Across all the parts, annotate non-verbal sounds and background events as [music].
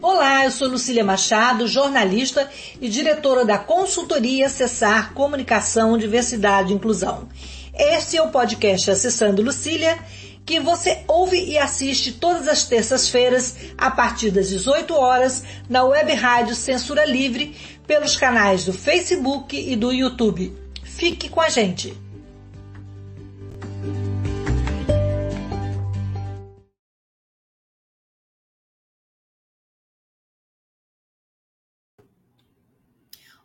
Olá, eu sou Lucília Machado, jornalista e diretora da consultoria Cessar Comunicação, Diversidade e Inclusão. Este é o podcast Acessando Lucília, que você ouve e assiste todas as terças-feiras, a partir das 18 horas, na web rádio Censura Livre, pelos canais do Facebook e do YouTube. Fique com a gente!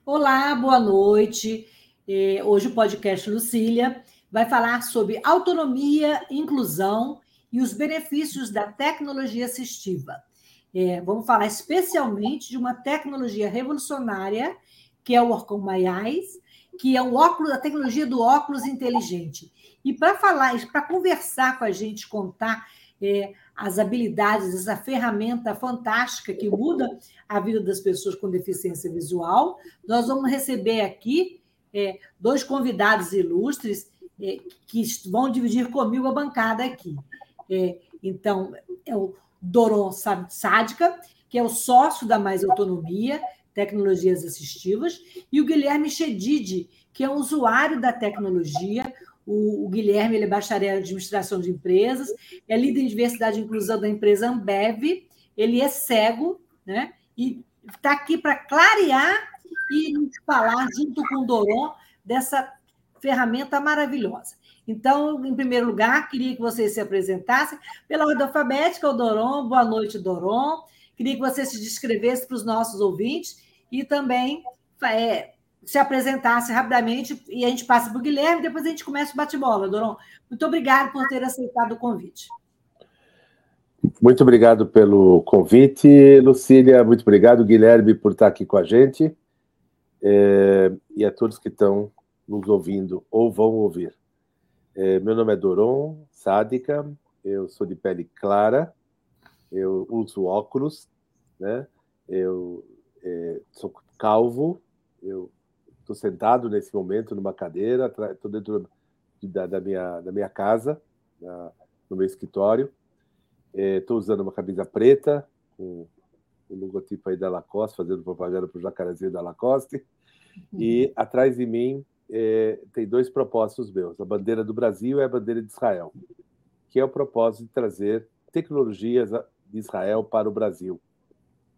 Olá, boa noite. É, hoje o podcast Lucília vai falar sobre autonomia, inclusão e os benefícios da tecnologia assistiva. É, vamos falar especialmente de uma tecnologia revolucionária, que é o Orcon Eyes, que é o óculos, a tecnologia do óculos inteligente. E para falar, para conversar com a gente, contar as habilidades, essa ferramenta fantástica que muda a vida das pessoas com deficiência visual, nós vamos receber aqui é, dois convidados ilustres é, que vão dividir comigo a bancada aqui. É, então, é o Doron Sádica, que é o sócio da Mais Autonomia, Tecnologias Assistivas, e o Guilherme Chedid, que é um usuário da tecnologia. O, o Guilherme ele é bacharel em administração de empresas, é líder em diversidade e inclusão da empresa Ambev, ele é cego, né? E está aqui para clarear e falar, junto com o Doron, dessa ferramenta maravilhosa. Então, em primeiro lugar, queria que vocês se apresentassem pela ordem alfabética, o Doron. Boa noite, Doron. Queria que você se descrevesse para os nossos ouvintes e também é, se apresentasse rapidamente e a gente passa para o Guilherme, depois a gente começa o bate-bola, Doron. Muito obrigado por ter aceitado o convite. Muito obrigado pelo convite, Lucília. Muito obrigado, Guilherme, por estar aqui com a gente. É, e a todos que estão nos ouvindo ou vão ouvir. É, meu nome é Doron Sádica, eu sou de pele clara, eu uso óculos, né? eu é, sou calvo, eu estou sentado nesse momento numa cadeira, estou dentro da, da, minha, da minha casa, na, no meu escritório, estou é, usando uma camisa preta, com o logotipo aí da Lacoste, fazendo propaganda para o jacarezinho da Lacoste, e atrás de mim é, tem dois propósitos meus. A bandeira do Brasil e a bandeira de Israel, que é o propósito de trazer tecnologias de Israel para o Brasil.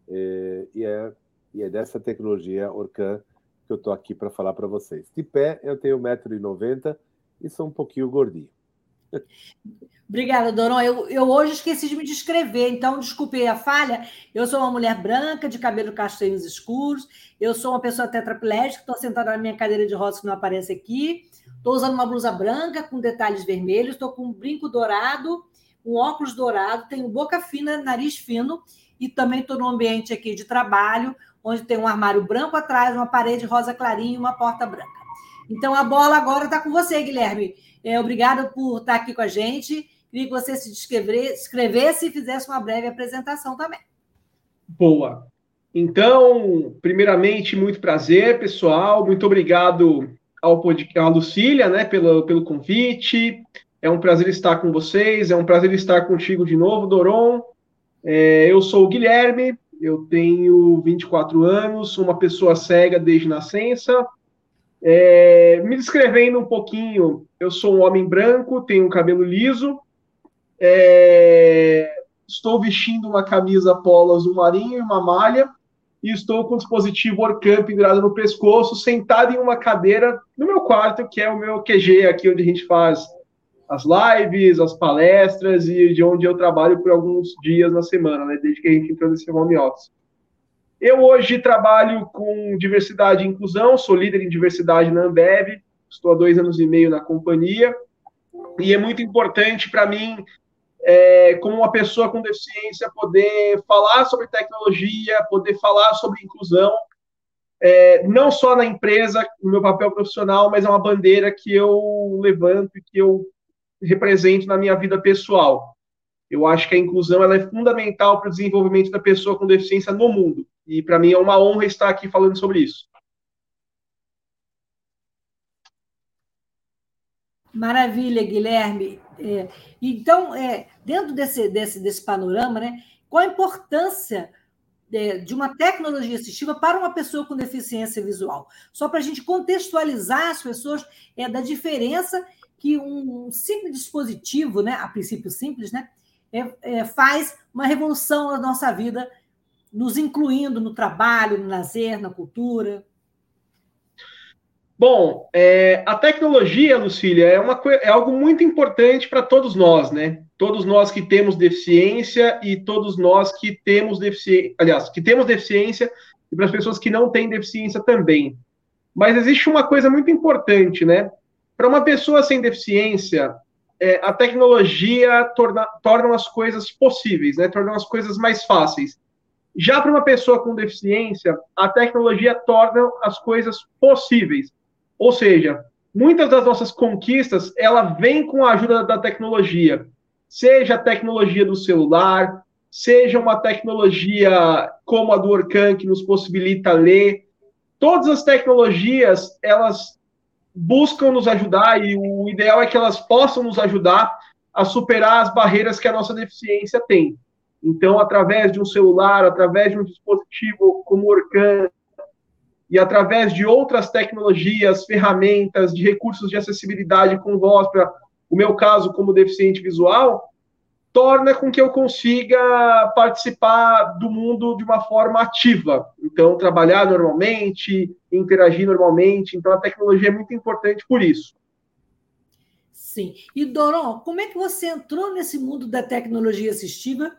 É, e, é, e é dessa tecnologia Orcan que eu estou aqui para falar para vocês. De pé, eu tenho 1,90m e sou um pouquinho gordinho. Obrigada, Doron. Eu, eu hoje esqueci de me descrever, então desculpe a falha. Eu sou uma mulher branca, de cabelo castanhos escuros. Eu sou uma pessoa tetraplégica, estou sentada na minha cadeira de rodas que não aparece aqui. Estou usando uma blusa branca com detalhes vermelhos. Estou com um brinco dourado, um óculos dourado. Tenho boca fina, nariz fino. E também estou num ambiente aqui de trabalho, onde tem um armário branco atrás, uma parede rosa clarinha e uma porta branca. Então a bola agora está com você, Guilherme. É, obrigada por estar aqui com a gente. Queria que você se descrevesse e fizesse uma breve apresentação também. Boa. Então, primeiramente, muito prazer, pessoal. Muito obrigado ao podcast, à Lucília, né, pelo, pelo convite. É um prazer estar com vocês, é um prazer estar contigo de novo, Doron. É, eu sou o Guilherme, eu tenho 24 anos, sou uma pessoa cega desde nascença, é, me descrevendo um pouquinho, eu sou um homem branco, tenho cabelo liso, é, estou vestindo uma camisa polo azul marinho e uma malha, e estou com o dispositivo Orcam pendurado no pescoço, sentado em uma cadeira no meu quarto, que é o meu QG, aqui onde a gente faz as lives, as palestras e de onde eu trabalho por alguns dias na semana, né, desde que a gente entrou nesse home office. Eu hoje trabalho com diversidade e inclusão, sou líder em diversidade na Ambev, estou há dois anos e meio na companhia, e é muito importante para mim, é, como uma pessoa com deficiência, poder falar sobre tecnologia, poder falar sobre inclusão, é, não só na empresa, no meu papel profissional, mas é uma bandeira que eu levanto e que eu represento na minha vida pessoal. Eu acho que a inclusão ela é fundamental para o desenvolvimento da pessoa com deficiência no mundo. E para mim é uma honra estar aqui falando sobre isso. Maravilha, Guilherme. É, então, é, dentro desse, desse, desse panorama, né, qual a importância é, de uma tecnologia assistiva para uma pessoa com deficiência visual? Só para a gente contextualizar as pessoas é, da diferença que um simples dispositivo, né, a princípio simples, né, é, é, faz uma revolução na nossa vida, nos incluindo no trabalho, no lazer, na cultura. Bom, é, a tecnologia, Lucília, é, uma, é algo muito importante para todos nós, né? Todos nós que temos deficiência e todos nós que temos deficiência, aliás, que temos deficiência e para as pessoas que não têm deficiência também. Mas existe uma coisa muito importante, né? Para uma pessoa sem deficiência, é, a tecnologia torna, torna as coisas possíveis, né? Torna as coisas mais fáceis. Já para uma pessoa com deficiência, a tecnologia torna as coisas possíveis. Ou seja, muitas das nossas conquistas, ela vem com a ajuda da tecnologia. Seja a tecnologia do celular, seja uma tecnologia como a do Orkan, que nos possibilita ler. Todas as tecnologias, elas buscam nos ajudar e o ideal é que elas possam nos ajudar a superar as barreiras que a nossa deficiência tem. Então, através de um celular, através de um dispositivo como o Orkan, e através de outras tecnologias, ferramentas, de recursos de acessibilidade com voz para o meu caso como deficiente visual, torna com que eu consiga participar do mundo de uma forma ativa. Então, trabalhar normalmente, interagir normalmente. Então, a tecnologia é muito importante por isso. Sim. E, Doron, como é que você entrou nesse mundo da tecnologia assistiva?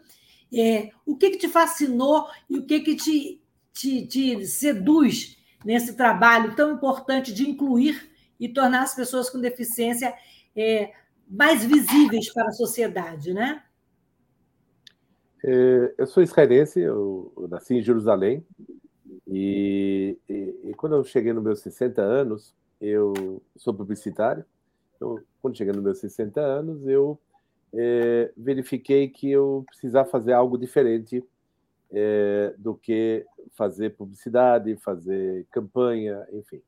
É, o que, que te fascinou e o que, que te, te, te seduz nesse trabalho tão importante de incluir e tornar as pessoas com deficiência é, mais visíveis para a sociedade, né? É, eu sou israelense, eu, nasci em Jerusalém, e, e, e, quando eu cheguei nos meus 60 anos, eu sou publicitário, então, quando cheguei nos meus 60 anos, eu é, verifiquei que eu precisava fazer algo diferente é, do que fazer publicidade, fazer campanha, enfim.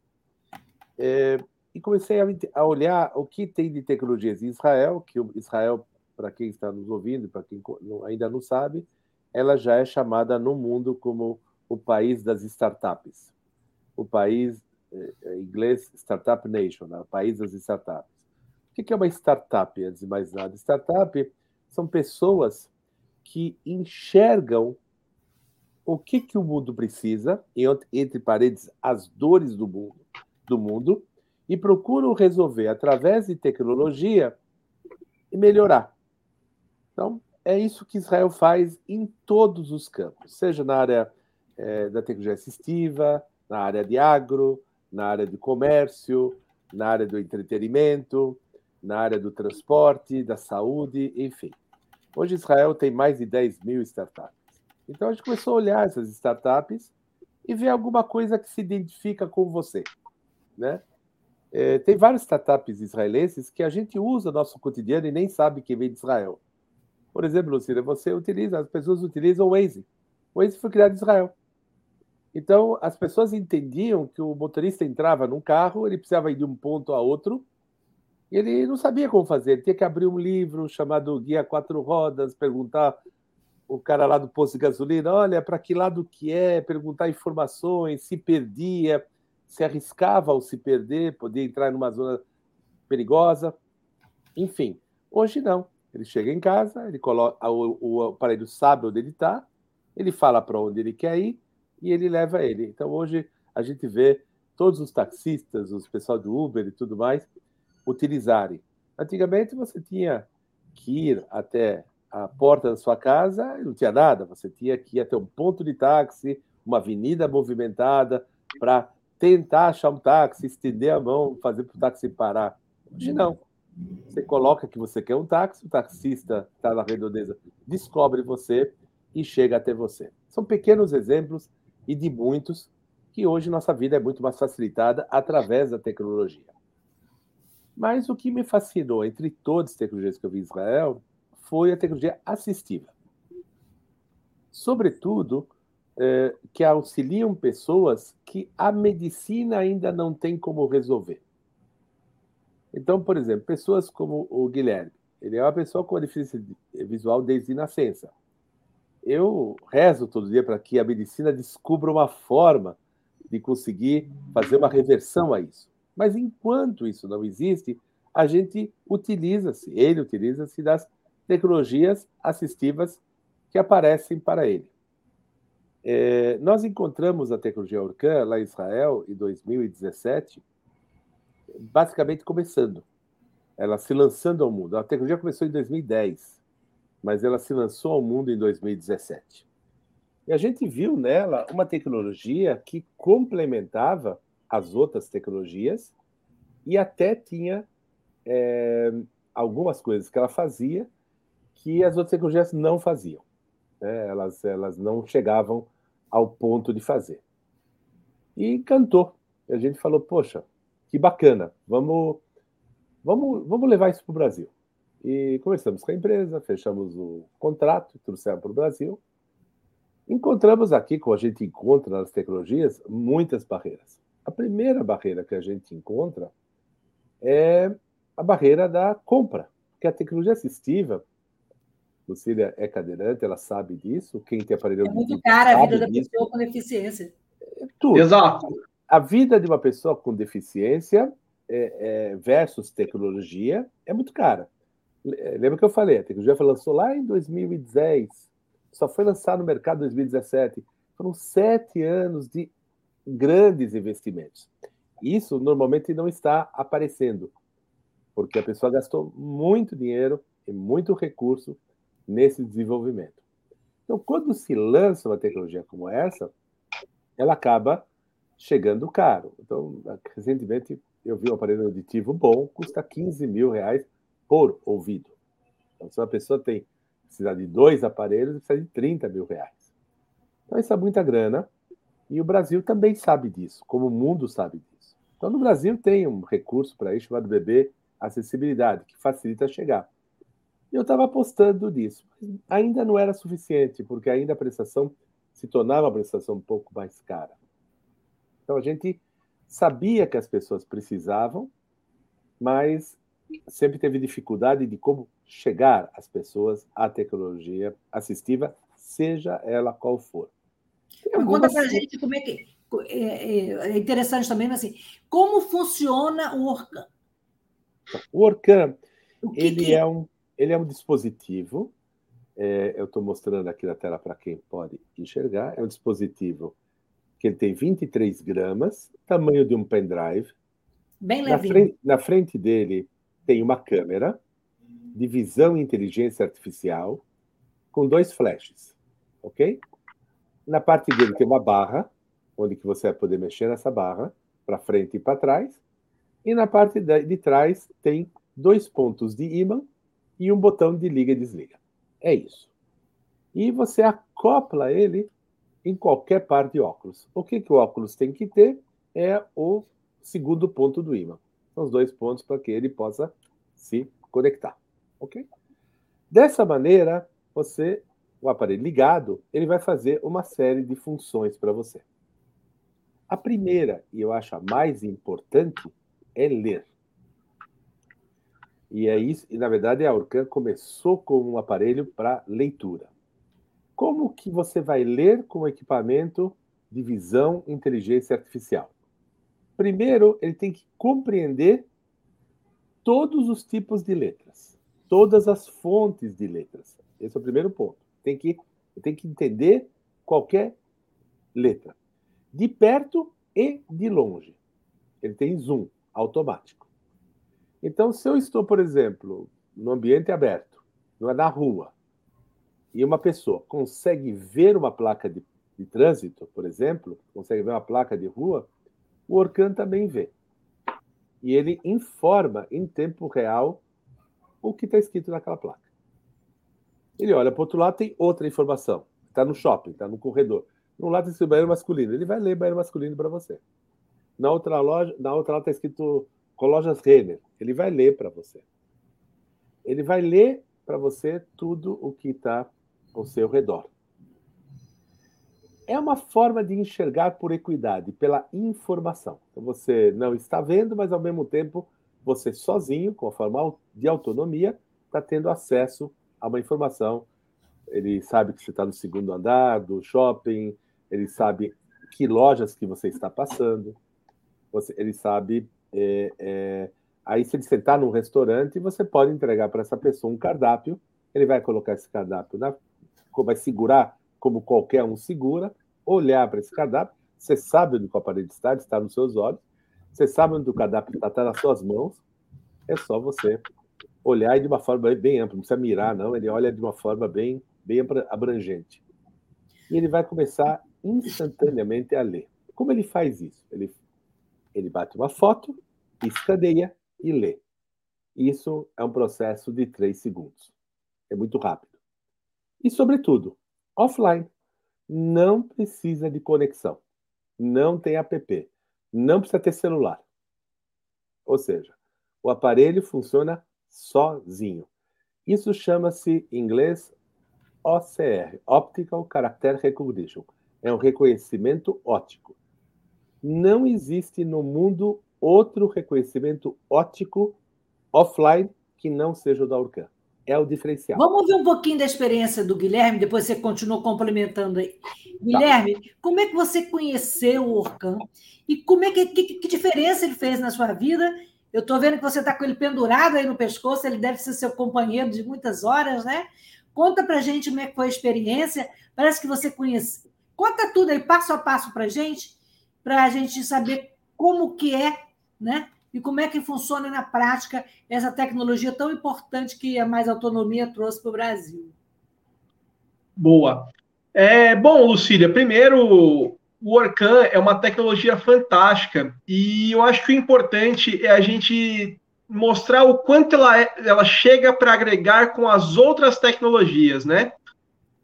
É, e comecei a, a, olhar o que tem de tecnologias em Israel, que Israel, para quem está nos ouvindo, para quem ainda não sabe, ela já é chamada no mundo como o país das startups. O país, é, em inglês, Startup Nation, né? o país das startups. O que é uma startup, antes de mais nada? Startup são pessoas que enxergam o que, que o mundo precisa, entre paredes, as dores do mundo, do mundo, e procuram resolver através de tecnologia e melhorar. Então, é isso que Israel faz em todos os campos, seja na área é, da tecnologia assistiva, na área de agro, na área de comércio, na área do entretenimento, na área do transporte, da saúde, enfim. Hoje Israel tem mais de 10 mil startups. Então a gente começou a olhar essas startups e ver alguma coisa que se identifica com você, né? É, tem várias startups israelenses que a gente usa no nosso cotidiano e nem sabe que vem de Israel. Por exemplo, Lucila, você utiliza, as pessoas utilizam o Waze. O Waze foi criado em Israel. Então, as pessoas entendiam que o motorista entrava num carro, ele precisava ir de um ponto a outro, e ele não sabia como fazer. Ele tinha que abrir um livro chamado Guia Quatro Rodas, perguntar o cara lá do posto de gasolina, olha, para que lado que é, perguntar informações, se perdia, se arriscava ao se perder, podia entrar numa zona perigosa. Enfim, hoje não. Ele chega em casa, ele coloca o, o aparelho sabe onde ele está, ele fala para onde ele quer ir e ele leva ele. Então hoje a gente vê todos os taxistas, os pessoal do Uber e tudo mais utilizarem. Antigamente você tinha que ir até a porta da sua casa não tinha nada, você tinha que ir até um ponto de táxi, uma avenida movimentada, para tentar achar um táxi, estender a mão, fazer para o táxi parar. Hoje não. Você coloca que você quer um táxi, o taxista está na redondeza, descobre você e chega até você. São pequenos exemplos e de muitos que hoje nossa vida é muito mais facilitada através da tecnologia. Mas o que me fascinou entre todas as tecnologias que eu vi em Israel foi a tecnologia assistiva. Sobretudo, é, que auxiliam pessoas que a medicina ainda não tem como resolver. Então, por exemplo, pessoas como o Guilherme, ele é uma pessoa com deficiência visual desde nascença. Eu rezo todo dia para que a medicina descubra uma forma de conseguir fazer uma reversão a isso. Mas enquanto isso não existe, a gente utiliza-se, ele utiliza-se das tecnologias assistivas que aparecem para ele. É, nós encontramos a tecnologia Orcan lá em Israel em 2017, basicamente começando, ela se lançando ao mundo. A tecnologia começou em 2010, mas ela se lançou ao mundo em 2017. E a gente viu nela uma tecnologia que complementava as outras tecnologias e até tinha é, algumas coisas que ela fazia que as outras tecnologias não faziam. Né? Elas, elas não chegavam ao ponto de fazer. E encantou. E a gente falou, poxa, que bacana, vamos, vamos, vamos levar isso para o Brasil. E conversamos com a empresa, fechamos o contrato, trouxemos para o Brasil. Encontramos aqui, como a gente encontra nas tecnologias, muitas barreiras. A primeira barreira que a gente encontra é a barreira da compra, porque a tecnologia assistiva, Lucília é cadeirante, ela sabe disso, quem tem aparelho É muito cara a vida da disso. pessoa com deficiência. É tudo. Exato. A vida de uma pessoa com deficiência é, é, versus tecnologia é muito cara. Lembra que eu falei, a tecnologia foi lançou lá em 2010, só foi lançado no mercado em 2017. Foram sete anos de grandes investimentos. Isso normalmente não está aparecendo, porque a pessoa gastou muito dinheiro e muito recurso nesse desenvolvimento. Então, quando se lança uma tecnologia como essa, ela acaba chegando caro. Então, recentemente, eu vi um aparelho auditivo bom, custa 15 mil reais por ouvido. Então, se uma pessoa tem precisa de dois aparelhos, precisa de 30 mil reais. Então, isso é muita grana. E o Brasil também sabe disso, como o mundo sabe disso. Então, no Brasil tem um recurso para isso chamado BB Acessibilidade, que facilita chegar. E eu estava apostando nisso. Ainda não era suficiente, porque ainda a prestação se tornava uma prestação um pouco mais cara. Então, a gente sabia que as pessoas precisavam, mas sempre teve dificuldade de como chegar às pessoas à tecnologia assistiva, seja ela qual for. Algumas... Conta para a gente como é que. É, é, é, interessante também, mas assim, como funciona o Orcan? O Orcan, ele, que... É um, ele é um dispositivo, é, eu estou mostrando aqui na tela para quem pode enxergar, é um dispositivo que ele tem 23 gramas, tamanho de um pendrive. Bem levinho. Na frente, na frente dele tem uma câmera de visão e inteligência artificial com dois flashes, ok? Na parte dele tem uma barra, onde que você vai poder mexer nessa barra, para frente e para trás. E na parte de trás tem dois pontos de ímã e um botão de liga e desliga. É isso. E você acopla ele em qualquer par de óculos. O que, que o óculos tem que ter é o segundo ponto do ímã. São os dois pontos para que ele possa se conectar. Ok? Dessa maneira, você o aparelho ligado, ele vai fazer uma série de funções para você. A primeira, e eu acho a mais importante, é ler. E é isso, e na verdade a Orcan começou como um aparelho para leitura. Como que você vai ler com o equipamento de visão inteligência artificial? Primeiro, ele tem que compreender todos os tipos de letras, todas as fontes de letras. Esse é o primeiro ponto tem que, tem que entender qualquer letra, de perto e de longe. Ele tem zoom automático. Então, se eu estou, por exemplo, no ambiente aberto, na rua, e uma pessoa consegue ver uma placa de, de trânsito, por exemplo, consegue ver uma placa de rua, o Orcan também vê. E ele informa em tempo real o que está escrito naquela placa. Ele olha para o outro lado, tem outra informação. Está no shopping, está no corredor. No lado tem escrito banheiro masculino. Ele vai ler banheiro masculino para você. Na outra loja, na outra está escrito com lojas Renner. Ele vai ler para você. Ele vai ler para você tudo o que está ao seu redor. É uma forma de enxergar por equidade, pela informação. Então você não está vendo, mas ao mesmo tempo você sozinho, com a forma de autonomia, está tendo acesso a uma informação. Ele sabe que você está no segundo andar do shopping, ele sabe que lojas que você está passando, você, ele sabe. É, é, aí, se ele sentar num restaurante, você pode entregar para essa pessoa um cardápio, ele vai colocar esse cardápio, na, vai segurar como qualquer um segura, olhar para esse cardápio, você sabe onde o aparelho está, está nos seus olhos, você sabe onde o cardápio está, está nas suas mãos, é só você olhar de uma forma bem ampla, não precisa mirar, não, ele olha de uma forma bem, bem abrangente. E ele vai começar instantaneamente a ler. Como ele faz isso? Ele, ele bate uma foto, escaneia e lê. Isso é um processo de três segundos. É muito rápido. E, sobretudo, offline. Não precisa de conexão. Não tem app. Não precisa ter celular. Ou seja, o aparelho funciona sozinho. Isso chama-se em inglês OCR, Optical Character Recognition. É um reconhecimento óptico. Não existe no mundo outro reconhecimento óptico offline que não seja o da Orcan. É o diferencial. Vamos ver um pouquinho da experiência do Guilherme, depois você continua complementando aí. Guilherme, tá. como é que você conheceu o Orcan? E como é que, que, que diferença ele fez na sua vida eu estou vendo que você está com ele pendurado aí no pescoço, ele deve ser seu companheiro de muitas horas, né? Conta para gente como é que foi a experiência. Parece que você conhece. Conta tudo aí, passo a passo para gente, para a gente saber como que é, né? E como é que funciona na prática essa tecnologia tão importante que a Mais Autonomia trouxe para o Brasil. Boa. É, bom, Lucília, primeiro o Orcan é uma tecnologia fantástica e eu acho que o importante é a gente mostrar o quanto ela, é, ela chega para agregar com as outras tecnologias, né?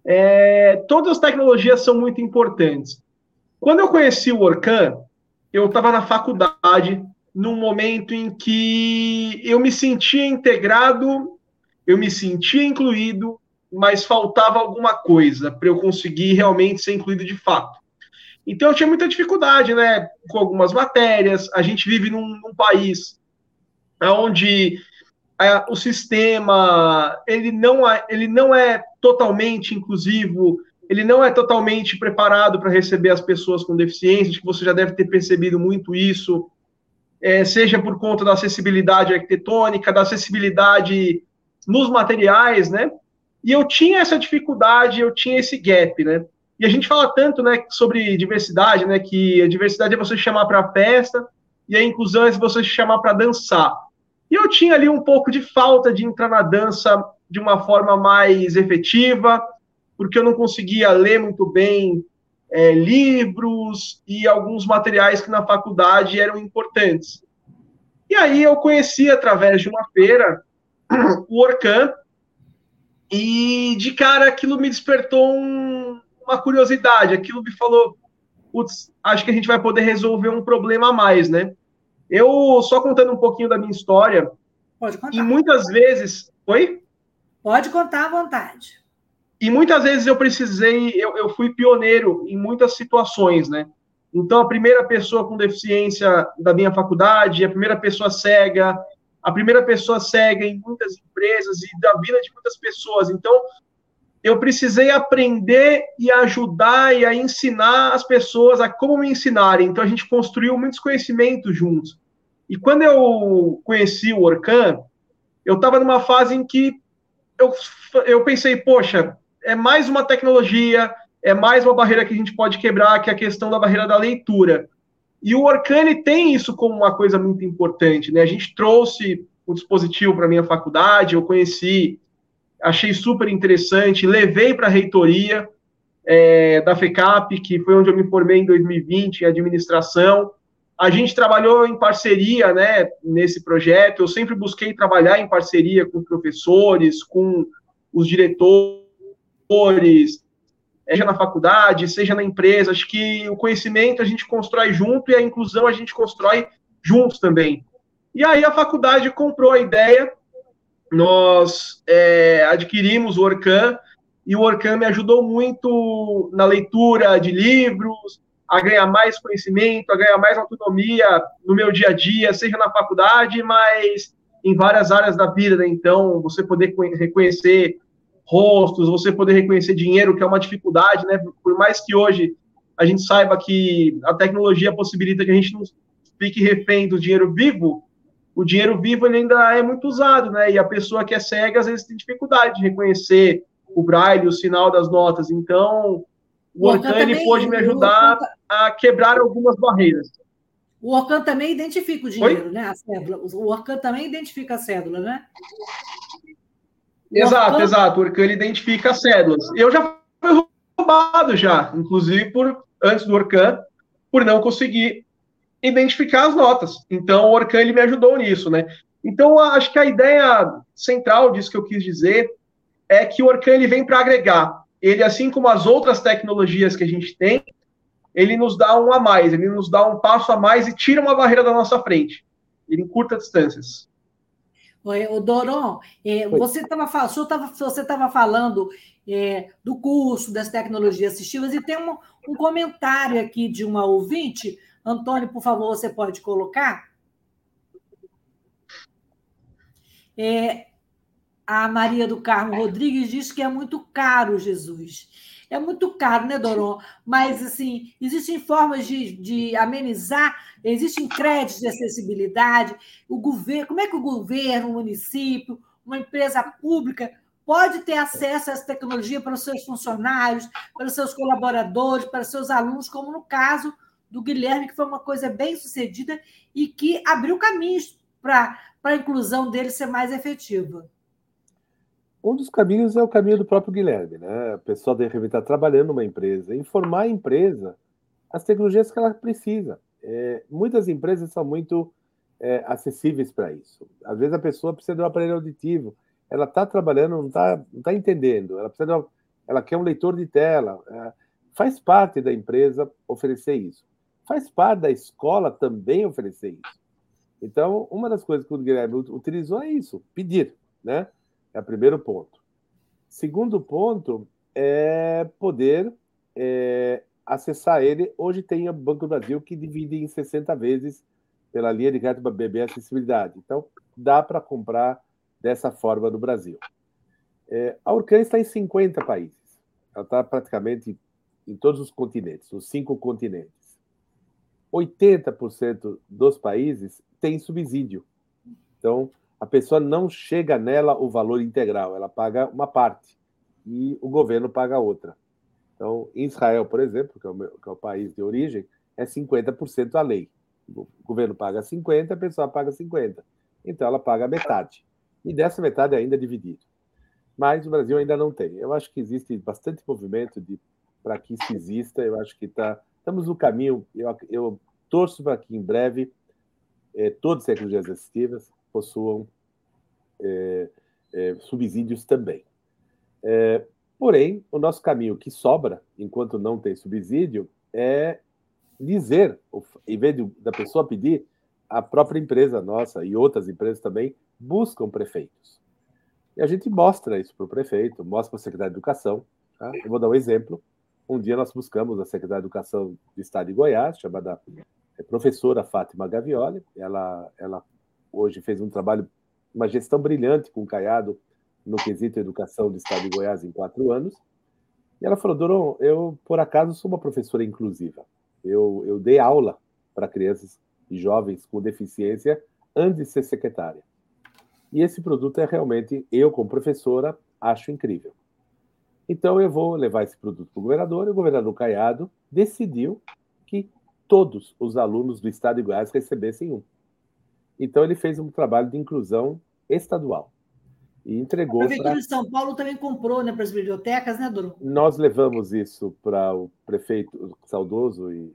É, todas as tecnologias são muito importantes. Quando eu conheci o Orcan, eu estava na faculdade, num momento em que eu me sentia integrado, eu me sentia incluído, mas faltava alguma coisa para eu conseguir realmente ser incluído de fato. Então eu tinha muita dificuldade, né, com algumas matérias. A gente vive num, num país onde é, o sistema ele não, é, ele não é totalmente inclusivo, ele não é totalmente preparado para receber as pessoas com deficiência. Acho que você já deve ter percebido muito isso, é, seja por conta da acessibilidade arquitetônica, da acessibilidade nos materiais, né? E eu tinha essa dificuldade, eu tinha esse gap, né? E a gente fala tanto, né, sobre diversidade, né, que a diversidade é você chamar para festa e a inclusão é você chamar para dançar. E eu tinha ali um pouco de falta de entrar na dança de uma forma mais efetiva, porque eu não conseguia ler muito bem é, livros e alguns materiais que na faculdade eram importantes. E aí eu conheci através de uma feira [clears throat] o Orcan e de cara aquilo me despertou um, uma curiosidade, aquilo me falou, putz, acho que a gente vai poder resolver um problema a mais, né? Eu, só contando um pouquinho da minha história, Pode contar. e muitas vezes... Oi? Pode contar à vontade. E muitas vezes eu precisei, eu, eu fui pioneiro em muitas situações, né? Então, a primeira pessoa com deficiência da minha faculdade, a primeira pessoa cega, a primeira pessoa cega em muitas empresas e da vida de muitas pessoas. Então, eu precisei aprender e ajudar e a ensinar as pessoas a como me ensinarem. Então a gente construiu muitos conhecimentos juntos. E quando eu conheci o Orcan, eu estava numa fase em que eu, eu pensei, poxa, é mais uma tecnologia, é mais uma barreira que a gente pode quebrar, que é a questão da barreira da leitura. E o Orcan ele tem isso como uma coisa muito importante, né? A gente trouxe o dispositivo para minha faculdade, eu conheci achei super interessante, levei para a reitoria é, da FECAP, que foi onde eu me formei em 2020, em administração. A gente trabalhou em parceria né, nesse projeto, eu sempre busquei trabalhar em parceria com professores, com os diretores, seja na faculdade, seja na empresa. Acho que o conhecimento a gente constrói junto e a inclusão a gente constrói juntos também. E aí a faculdade comprou a ideia nós é, adquirimos o Orcan e o Orcan me ajudou muito na leitura de livros, a ganhar mais conhecimento, a ganhar mais autonomia no meu dia a dia, seja na faculdade, mas em várias áreas da vida, né? Então, você poder reconhecer rostos, você poder reconhecer dinheiro, que é uma dificuldade, né? Por mais que hoje a gente saiba que a tecnologia possibilita que a gente não fique refém do dinheiro vivo, o dinheiro vivo ele ainda é muito usado, né? E a pessoa que é cega às vezes tem dificuldade de reconhecer o braille, o sinal das notas. Então, o Orcan ele pode me ajudar a quebrar algumas barreiras. O Orcan também identifica o dinheiro, Oi? né? A cédula. O Orcan também identifica a cédula, né? Exato, exato. O Orcan ele identifica as cédulas. Eu já fui roubado já, inclusive por antes do Orcan, por não conseguir identificar as notas. Então, o Orcan ele me ajudou nisso, né? Então, acho que a ideia central disso que eu quis dizer é que o Orcan ele vem para agregar. Ele, assim como as outras tecnologias que a gente tem, ele nos dá um a mais, ele nos dá um passo a mais e tira uma barreira da nossa frente. Ele encurta distâncias. O Doron, é, você estava você estava falando é, do curso das tecnologias assistivas e tem um, um comentário aqui de uma ouvinte Antônio, por favor, você pode colocar? É, a Maria do Carmo Rodrigues diz que é muito caro, Jesus. É muito caro, né, Doron? Mas, assim, existem formas de, de amenizar, existem créditos de acessibilidade. O governo, como é que o governo, o município, uma empresa pública pode ter acesso a essa tecnologia para os seus funcionários, para os seus colaboradores, para os seus alunos, como no caso do Guilherme, que foi uma coisa bem sucedida e que abriu caminhos para a inclusão dele ser mais efetiva. Um dos caminhos é o caminho do próprio Guilherme, né? A pessoa deve estar trabalhando numa empresa, informar a empresa as tecnologias que ela precisa. É, muitas empresas são muito é, acessíveis para isso. Às vezes a pessoa precisa de um aparelho auditivo, ela está trabalhando, não está não tá entendendo, ela precisa uma, ela quer um leitor de tela. É, faz parte da empresa oferecer isso faz parte da escola também oferecer isso. Então, uma das coisas que o Guilherme utilizou é isso, pedir, né? É o primeiro ponto. Segundo ponto é poder é, acessar ele. Hoje tem o Banco do Brasil que divide em 60 vezes pela linha de crédito BB Acessibilidade. Então, dá para comprar dessa forma no Brasil. É, a Urcan está em 50 países. Ela está praticamente em todos os continentes, os cinco continentes. 80% dos países tem subsídio. Então, a pessoa não chega nela o valor integral, ela paga uma parte e o governo paga outra. Então, em Israel, por exemplo, que é o, meu, que é o país de origem, é 50% a lei. O governo paga 50%, a pessoa paga 50%. Então, ela paga metade. E dessa metade ainda é dividido. Mas o Brasil ainda não tem. Eu acho que existe bastante movimento para que isso exista. Eu acho que tá, estamos no caminho. Eu, eu torço para que em breve é, todas as tecnologias assistivas possuam é, é, subsídios também. É, porém, o nosso caminho que sobra, enquanto não tem subsídio, é dizer, em vez de, da pessoa pedir, a própria empresa nossa e outras empresas também buscam prefeitos. E a gente mostra isso para o prefeito, mostra para o secretário de Educação. Tá? Eu vou dar um exemplo. Um dia nós buscamos a secretária de Educação do Estado de Goiás, chamada é professora Fátima Gavioli. Ela, ela hoje fez um trabalho, uma gestão brilhante com o Caiado no quesito educação do Estado de Goiás em quatro anos. E ela falou, Doron, eu, por acaso, sou uma professora inclusiva. Eu, eu dei aula para crianças e jovens com deficiência antes de ser secretária. E esse produto é realmente, eu como professora, acho incrível. Então eu vou levar esse produto para o governador, e o governador Caiado decidiu que todos os alunos do estado de Goiás recebessem um. Então ele fez um trabalho de inclusão estadual e entregou. A prefeitura pra... de São Paulo também comprou, né, para as bibliotecas, né, Doro? Nós levamos isso para o prefeito saudoso e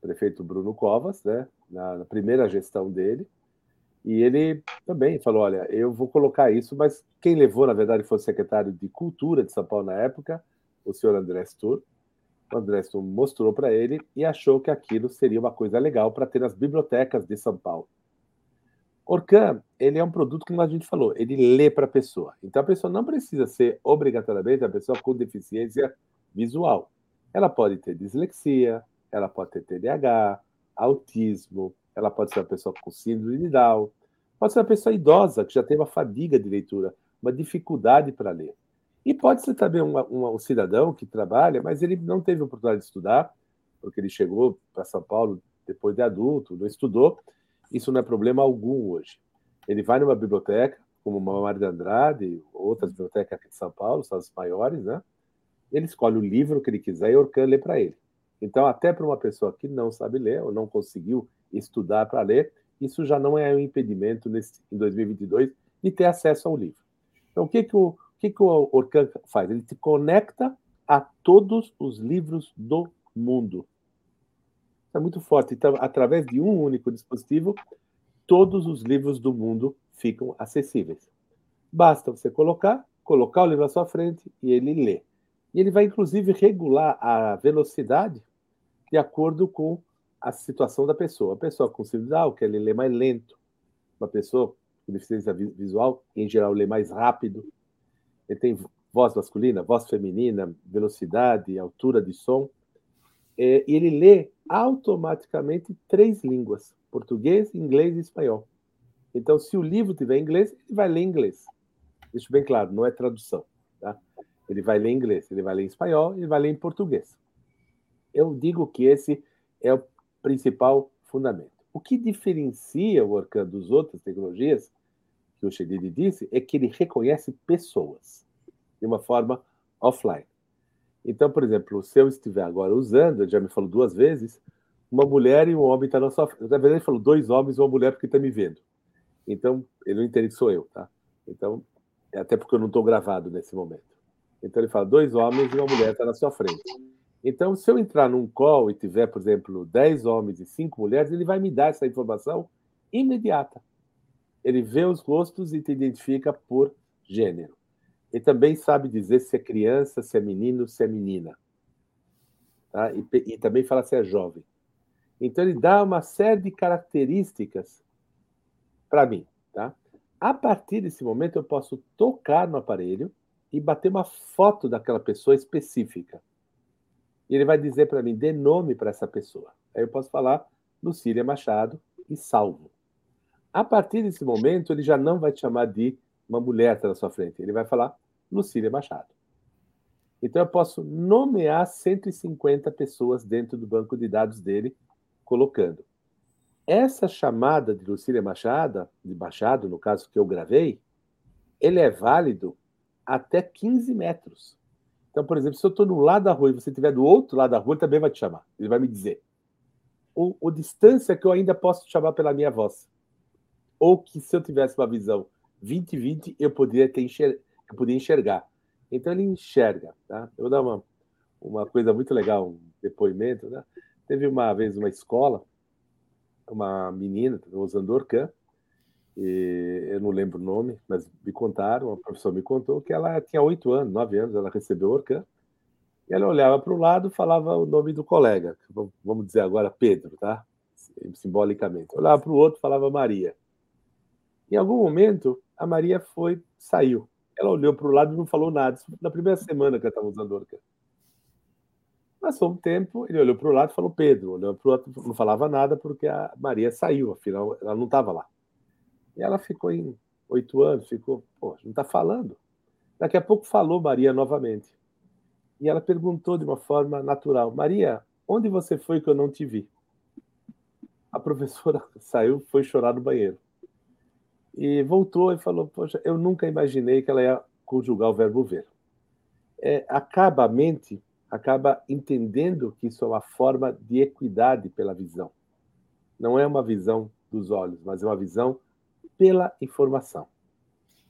prefeito Bruno Covas, né, na, na primeira gestão dele. E ele também falou: olha, eu vou colocar isso, mas quem levou, na verdade, foi o secretário de Cultura de São Paulo na época, o senhor André Stur. O André Stur mostrou para ele e achou que aquilo seria uma coisa legal para ter nas bibliotecas de São Paulo. Orcan, ele é um produto, como a gente falou, ele lê para a pessoa. Então a pessoa não precisa ser obrigatoriamente a pessoa com deficiência visual. Ela pode ter dislexia, ela pode ter TDAH, autismo, ela pode ser uma pessoa com síndrome de Down, Pode ser uma pessoa idosa, que já tem uma fadiga de leitura, uma dificuldade para ler. E pode ser também uma, uma, um cidadão que trabalha, mas ele não teve oportunidade de estudar, porque ele chegou para São Paulo depois de adulto, não estudou. Isso não é problema algum hoje. Ele vai numa biblioteca, como uma Mário de Andrade, outras bibliotecas aqui de São Paulo, são as maiores, né? Ele escolhe o livro que ele quiser e Orcan lê para ele. Então, até para uma pessoa que não sabe ler ou não conseguiu estudar para ler, isso já não é um impedimento nesse, em 2022 de ter acesso ao livro. Então, o que, que, o, o, que, que o Orcan faz? Ele te conecta a todos os livros do mundo. É muito forte. Então, através de um único dispositivo, todos os livros do mundo ficam acessíveis. Basta você colocar, colocar o livro à sua frente e ele lê. E ele vai, inclusive, regular a velocidade de acordo com a situação da pessoa. A pessoa com civilidade quer ler mais lento. Uma pessoa com deficiência visual, em geral, lê mais rápido. Ele tem voz masculina, voz feminina, velocidade, altura de som. É, e ele lê automaticamente três línguas: português, inglês e espanhol. Então, se o livro tiver inglês, ele vai ler inglês. Deixa bem claro, não é tradução. Tá? Ele vai ler inglês, ele vai ler espanhol, ele vai ler em português. Eu digo que esse é o principal fundamento. O que diferencia o Orcan dos outras tecnologias, que o Shedid disse, é que ele reconhece pessoas de uma forma offline. Então, por exemplo, se eu estiver agora usando, já me falou duas vezes, uma mulher e um homem está na sua frente. Na verdade, ele falou dois homens e uma mulher porque está me vendo. Então, ele não entende que sou eu, tá? Então, é até porque eu não estou gravado nesse momento. Então, ele fala: dois homens e uma mulher está na sua frente. Então, se eu entrar num call e tiver, por exemplo, dez homens e cinco mulheres, ele vai me dar essa informação imediata. Ele vê os rostos e te identifica por gênero. Ele também sabe dizer se é criança, se é menino, se é menina. Tá? E, e também fala se é jovem. Então, ele dá uma série de características para mim, tá? A partir desse momento, eu posso tocar no aparelho e bater uma foto daquela pessoa específica. E ele vai dizer para mim, dê nome para essa pessoa. Aí eu posso falar Lucília Machado e salvo. A partir desse momento, ele já não vai te chamar de uma mulher na sua frente. Ele vai falar Lucília Machado. Então eu posso nomear 150 pessoas dentro do banco de dados dele, colocando essa chamada de Lucília Machado, de Machado, no caso que eu gravei, ele é válido até 15 metros. Então, por exemplo, se eu estou no lado da rua e você estiver do outro lado da rua, ele também vai te chamar. Ele vai me dizer. O, o distância que eu ainda posso te chamar pela minha voz. Ou que se eu tivesse uma visão 20-20, eu poderia ter enxer... eu poderia enxergar. Então ele enxerga. Tá? Eu vou dar uma, uma coisa muito legal, um depoimento. Né? Teve uma vez uma escola uma menina usando Orcan, e eu não lembro o nome, mas me contaram, a professora me contou que ela tinha oito anos, nove anos, ela recebeu Orcan, e ela olhava para o lado falava o nome do colega, vamos dizer agora Pedro, tá? Simbolicamente. Olhava para o outro falava Maria. Em algum momento, a Maria foi, saiu. Ela olhou para o lado e não falou nada. Isso na primeira semana que ela estava usando Orcan. Passou um tempo, ele olhou para o lado e falou Pedro. Olhou para o outro, não falava nada porque a Maria saiu, afinal, ela não estava lá. E ela ficou em oito anos, ficou, pô, não está falando. Daqui a pouco falou Maria novamente. E ela perguntou de uma forma natural: Maria, onde você foi que eu não te vi? A professora [laughs] saiu, foi chorar no banheiro. E voltou e falou: Poxa, eu nunca imaginei que ela ia conjugar o verbo ver. É, acaba a mente acaba entendendo que isso é uma forma de equidade pela visão. Não é uma visão dos olhos, mas é uma visão pela informação.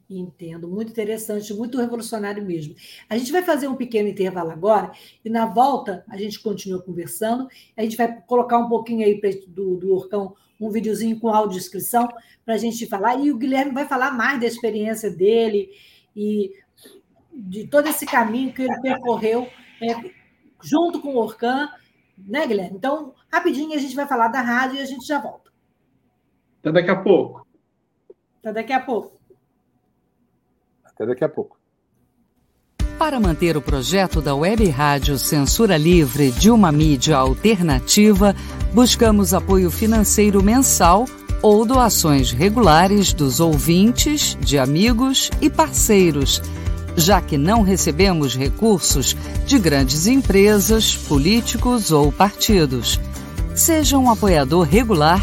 Entendo, muito interessante, muito revolucionário mesmo. A gente vai fazer um pequeno intervalo agora e na volta a gente continua conversando. A gente vai colocar um pouquinho aí do, do Orcão, um videozinho com audiodescrição para a gente falar. E o Guilherme vai falar mais da experiência dele e de todo esse caminho que ele percorreu é, junto com o Orcan, né, Guilherme? Então, rapidinho a gente vai falar da rádio e a gente já volta. Até daqui a pouco. Até daqui a pouco. Até daqui a pouco. Para manter o projeto da Web Rádio Censura Livre de uma mídia alternativa, buscamos apoio financeiro mensal ou doações regulares dos ouvintes, de amigos e parceiros, já que não recebemos recursos de grandes empresas, políticos ou partidos. Seja um apoiador regular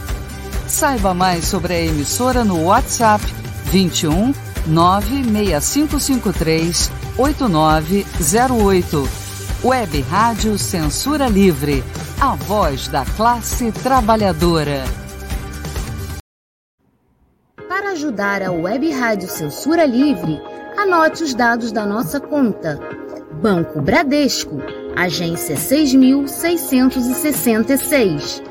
Saiba mais sobre a emissora no WhatsApp 21 96553 8908. Web Rádio Censura Livre. A voz da classe trabalhadora. Para ajudar a Web Rádio Censura Livre, anote os dados da nossa conta. Banco Bradesco, agência 6666.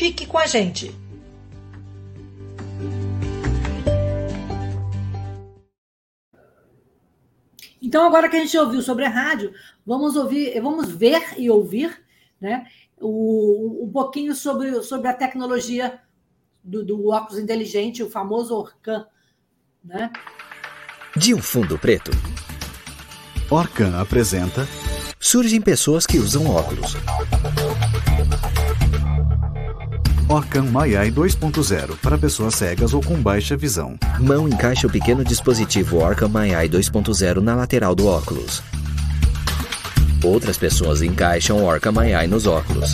Fique com a gente! Então, agora que a gente ouviu sobre a rádio, vamos ouvir, vamos ver e ouvir né, o, um pouquinho sobre, sobre a tecnologia do, do óculos inteligente, o famoso Orcan. Né? De um fundo preto. Orcan apresenta. Surgem pessoas que usam óculos. Orcan Mayai 2.0 para pessoas cegas ou com baixa visão. Mão encaixa o pequeno dispositivo Orcan Mayai 2.0 na lateral do óculos. Outras pessoas encaixam Orca Mayai nos óculos.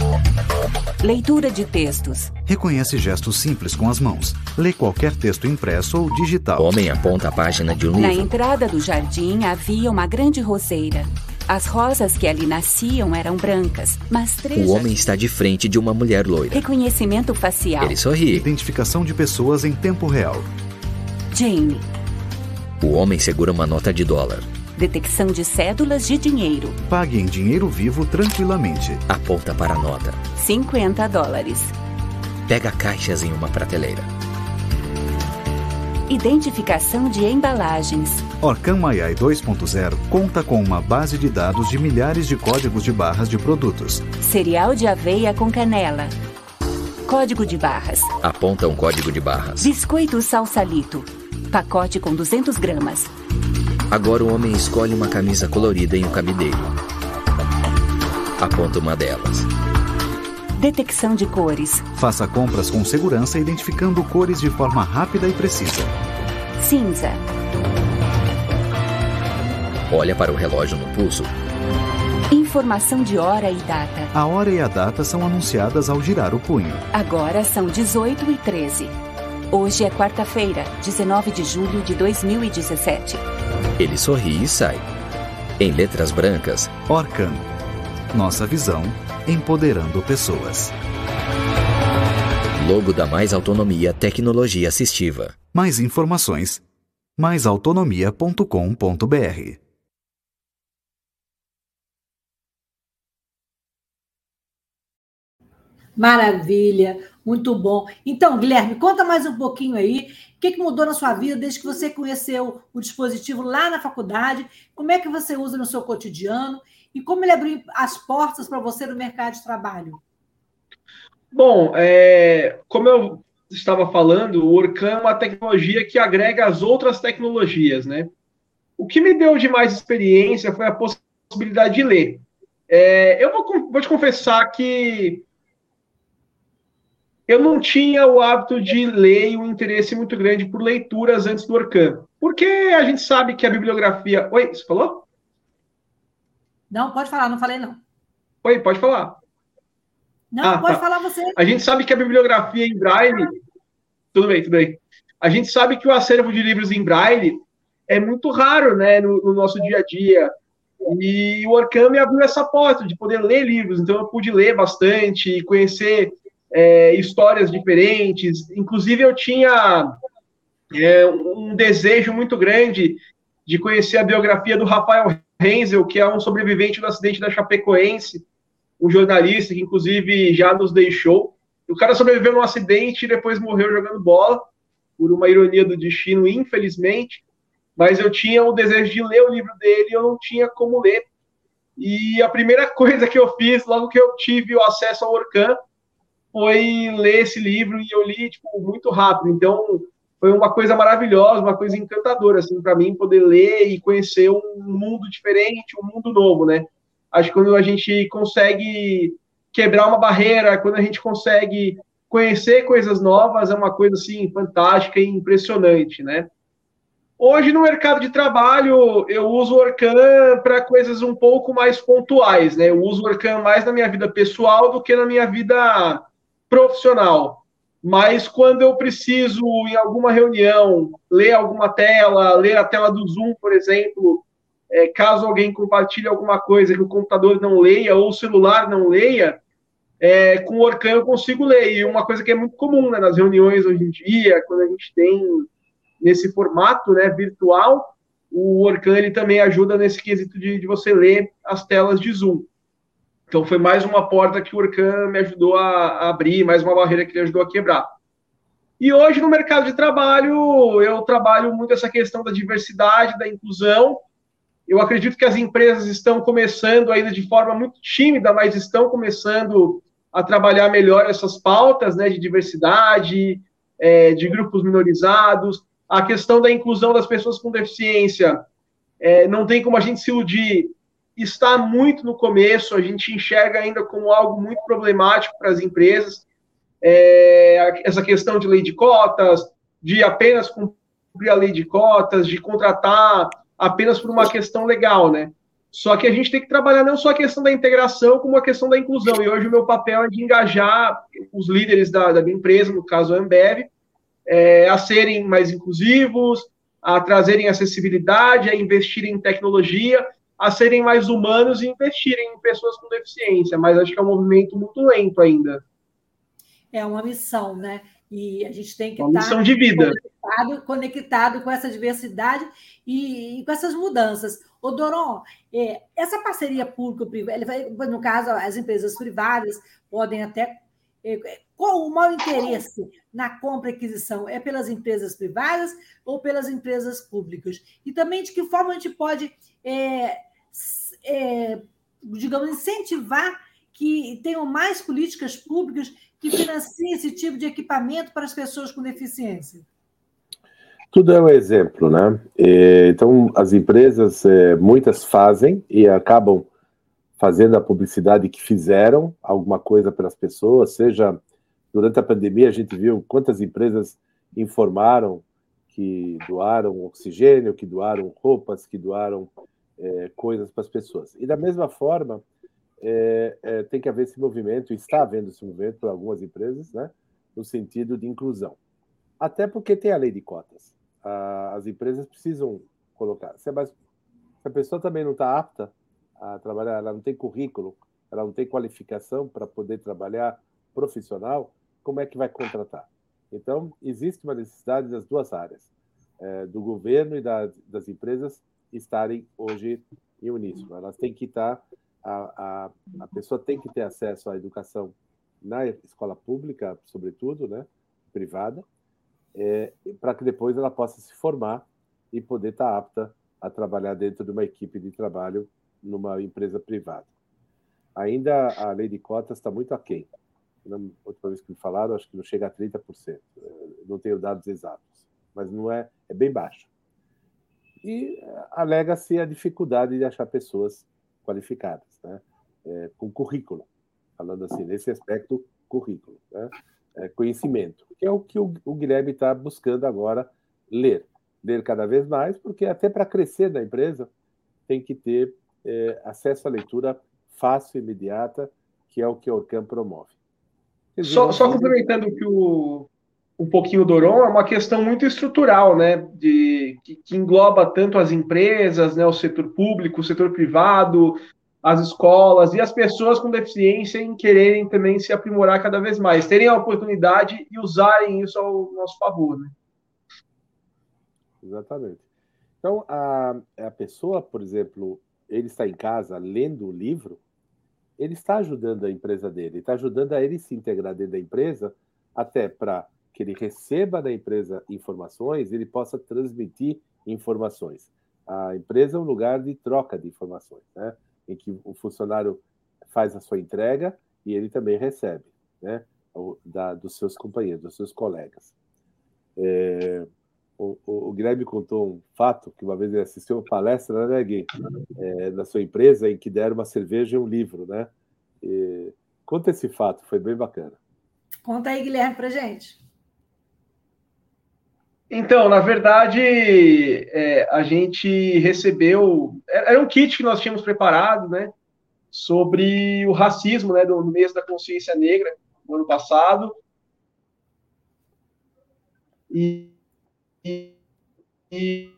Leitura de textos. Reconhece gestos simples com as mãos. Lê qualquer texto impresso ou digital. Homem aponta a página de um livro. Na entrada do jardim havia uma grande roseira. As rosas que ali nasciam eram brancas, mas três. O homem está de frente de uma mulher loira. Reconhecimento facial. Ele sorri. Identificação de pessoas em tempo real. Jane. O homem segura uma nota de dólar. Detecção de cédulas de dinheiro. Pague em dinheiro vivo tranquilamente. Aponta para a nota. 50 dólares. Pega caixas em uma prateleira. Identificação de embalagens. Orcan Mayai 2.0 conta com uma base de dados de milhares de códigos de barras de produtos. Cereal de aveia com canela. Código de barras. Aponta um código de barras. Biscoito salsalito. Pacote com 200 gramas. Agora o homem escolhe uma camisa colorida em um cabideiro. Aponta uma delas. Detecção de cores. Faça compras com segurança identificando cores de forma rápida e precisa. Cinza. Olha para o relógio no pulso. Informação de hora e data. A hora e a data são anunciadas ao girar o punho. Agora são 18 e 13. Hoje é quarta-feira, 19 de julho de 2017. Ele sorri e sai. Em letras brancas, Orcan. Nossa visão empoderando pessoas. Logo da Mais Autonomia Tecnologia Assistiva. Mais informações maisautonomia.com.br Maravilha, muito bom. Então, Guilherme, conta mais um pouquinho aí. O que, que mudou na sua vida desde que você conheceu o dispositivo lá na faculdade? Como é que você usa no seu cotidiano? E como ele abriu as portas para você no mercado de trabalho? Bom, é, como eu estava falando, o Orkam é uma tecnologia que agrega as outras tecnologias, né? O que me deu de mais experiência foi a possibilidade de ler. É, eu vou, vou te confessar que eu não tinha o hábito de ler e um interesse muito grande por leituras antes do Orkam. Porque a gente sabe que a bibliografia. Oi, você falou? Não, pode falar, não falei não. Oi, pode falar. Não, ah, pode tá. falar você. A gente sabe que a bibliografia em braille. Tudo bem, tudo bem. A gente sabe que o acervo de livros em braille é muito raro, né, no, no nosso dia a dia. E o Orkami abriu essa porta de poder ler livros, então eu pude ler bastante, conhecer é, histórias diferentes. Inclusive, eu tinha é, um desejo muito grande de conhecer a biografia do Rafael Renzel, que é um sobrevivente do acidente da Chapecoense, um jornalista que, inclusive, já nos deixou. O cara sobreviveu num acidente e depois morreu jogando bola, por uma ironia do destino, infelizmente. Mas eu tinha o desejo de ler o livro dele e eu não tinha como ler. E a primeira [laughs] coisa que eu fiz, logo que eu tive o acesso ao Orcan, foi ler esse livro e eu li tipo, muito rápido. Então, foi uma coisa maravilhosa, uma coisa encantadora, assim, para mim, poder ler e conhecer um mundo diferente, um mundo novo, né? Acho que quando a gente consegue quebrar uma barreira, quando a gente consegue conhecer coisas novas, é uma coisa assim fantástica e impressionante, né? Hoje no mercado de trabalho eu uso o Orcan para coisas um pouco mais pontuais, né? Eu uso o Orcan mais na minha vida pessoal do que na minha vida profissional. Mas quando eu preciso, em alguma reunião, ler alguma tela, ler a tela do Zoom, por exemplo, é, caso alguém compartilhe alguma coisa que o computador não leia ou o celular não leia, é, com o Orcan eu consigo ler. E uma coisa que é muito comum né, nas reuniões hoje em dia, quando a gente tem nesse formato né, virtual, o Orcan ele também ajuda nesse quesito de, de, você ler as telas de Zoom. Então foi mais uma porta que o Orcan me ajudou a, a abrir, mais uma barreira que ele ajudou a quebrar. E hoje no mercado de trabalho, eu trabalho muito essa questão da diversidade, da inclusão, eu acredito que as empresas estão começando ainda de forma muito tímida, mas estão começando a trabalhar melhor essas pautas né, de diversidade, é, de grupos minorizados. A questão da inclusão das pessoas com deficiência, é, não tem como a gente se iludir, está muito no começo, a gente enxerga ainda como algo muito problemático para as empresas. É, essa questão de lei de cotas, de apenas cumprir a lei de cotas, de contratar apenas por uma questão legal, né? Só que a gente tem que trabalhar não só a questão da integração, como a questão da inclusão. E hoje o meu papel é de engajar os líderes da, da minha empresa, no caso a Ambev, é, a serem mais inclusivos, a trazerem acessibilidade, a investirem em tecnologia, a serem mais humanos e investirem em pessoas com deficiência. Mas acho que é um movimento muito lento ainda. É uma missão, né? E a gente tem que uma estar de vida. Conectado, conectado com essa diversidade e, e, com essas mudanças. O Doron, é, essa parceria público-privada, no caso, as empresas privadas podem até. É, qual o maior interesse na compra e aquisição? É pelas empresas privadas ou pelas empresas públicas? E também de que forma a gente pode, é, é digamos, incentivar que tenham mais políticas públicas que financiem esse tipo de equipamento para as pessoas com deficiência? Tudo é um exemplo, né? Então, as empresas, é, muitas fazem e acabam fazendo a publicidade que fizeram alguma coisa para as pessoas, seja durante a pandemia, a gente viu quantas empresas informaram que doaram oxigênio, que doaram roupas, que doaram é, coisas para as pessoas. E da mesma forma, é, é, tem que haver esse movimento, está havendo esse movimento por algumas empresas, né, no sentido de inclusão. Até porque tem a lei de cotas. as empresas precisam colocar. Se, se a pessoa também não está apta a trabalhar, ela não tem currículo, ela não tem qualificação para poder trabalhar profissional, como é que vai contratar? Então, existe uma necessidade das duas áreas, é, do governo e da, das empresas estarem hoje em uníssono. Elas têm que estar a, a, a pessoa tem que ter acesso à educação na escola pública, sobretudo, né, privada, é, para que depois ela possa se formar e poder estar apta a trabalhar dentro de uma equipe de trabalho numa empresa privada. Ainda a lei de cotas está muito aquém. Na última vez que me falaram, acho que não chega a 30%. Não tenho dados exatos, mas não é, é bem baixo. E alega-se a dificuldade de achar pessoas qualificadas, né? É, com currículo, falando assim, nesse aspecto, currículo, né? é, conhecimento, que é o que o, o Guilherme está buscando agora ler. Ler cada vez mais, porque até para crescer na empresa tem que ter é, acesso à leitura fácil e imediata, que é o que a Orcam promove. Só, só complementando que o, um pouquinho o Doron, é uma questão muito estrutural, né? De, que, que, engloba tanto as empresas, né, o setor público, o setor privado, as escolas e as pessoas com deficiência em quererem também se aprimorar cada vez mais, terem a oportunidade e usarem isso ao nosso favor, né? Exatamente. Então, a, a pessoa, por exemplo, ele está em casa lendo o livro, ele está ajudando a empresa dele, está ajudando a ele se integrar dentro da empresa, até para que ele receba da empresa informações, ele possa transmitir informações. A empresa é um lugar de troca de informações, né? em que o funcionário faz a sua entrega e ele também recebe, né? Da, dos seus companheiros, dos seus colegas. É, o, o, o, Guilherme contou um fato que uma vez ele assistiu uma palestra, né, Gui, é, na sua empresa, em que deram uma cerveja e um livro, né? E, conta esse fato, foi bem bacana. Conta aí, Guilherme, para gente. Então, na verdade, é, a gente recebeu. Era um kit que nós tínhamos preparado, né? Sobre o racismo, né? Do, no mês da consciência negra, no ano passado. E, e, e,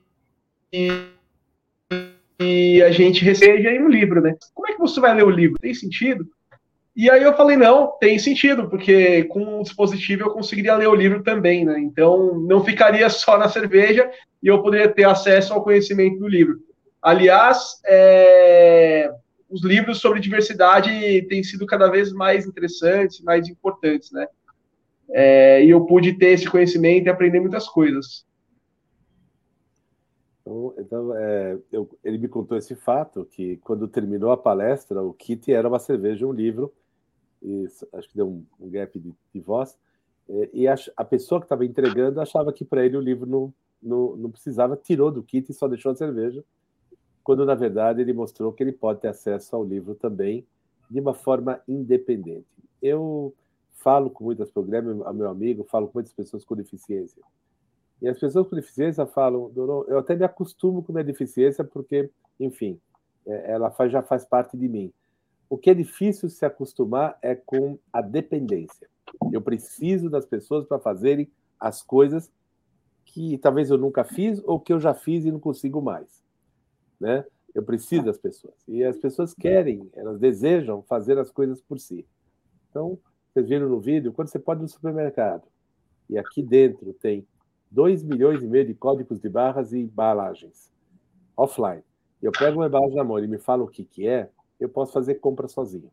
e a gente recebe aí um livro, né? Como é que você vai ler o livro? Tem sentido? E aí eu falei, não, tem sentido, porque com o dispositivo eu conseguiria ler o livro também, né? Então não ficaria [laughs] só na cerveja e eu poderia ter acesso ao conhecimento do livro. Aliás, é, os livros sobre diversidade têm sido cada vez mais interessantes, mais importantes, né? É, e eu pude ter esse conhecimento e aprender muitas coisas. Então, então é, eu, ele me contou esse fato, que quando terminou a palestra, o kit era uma cerveja um livro, e acho que deu um, um gap de, de voz, é, e a, a, pessoa que estava entregando achava que para ele o livro não, não, não precisava, tirou do kit e só deixou a cerveja, quando na verdade ele mostrou que ele pode ter acesso ao livro também de uma forma independente. Eu falo com muitas programas, meu amigo, falo com muitas pessoas com deficiência. E as pessoas com deficiência falam, eu até me acostumo com minha deficiência porque, enfim, é, ela faz, já faz parte de mim. O que é difícil se acostumar é com a dependência. Eu preciso das pessoas para fazerem as coisas que talvez eu nunca fiz ou que eu já fiz e não consigo mais, né? Eu preciso das pessoas e as pessoas querem, elas desejam fazer as coisas por si. Então, vocês viram no vídeo, quando você pode ir no supermercado e aqui dentro tem 2 milhões e meio de códigos de barras e embalagens offline. Eu pego uma embalagem na mão e me fala o que, que é, eu posso fazer compra sozinho.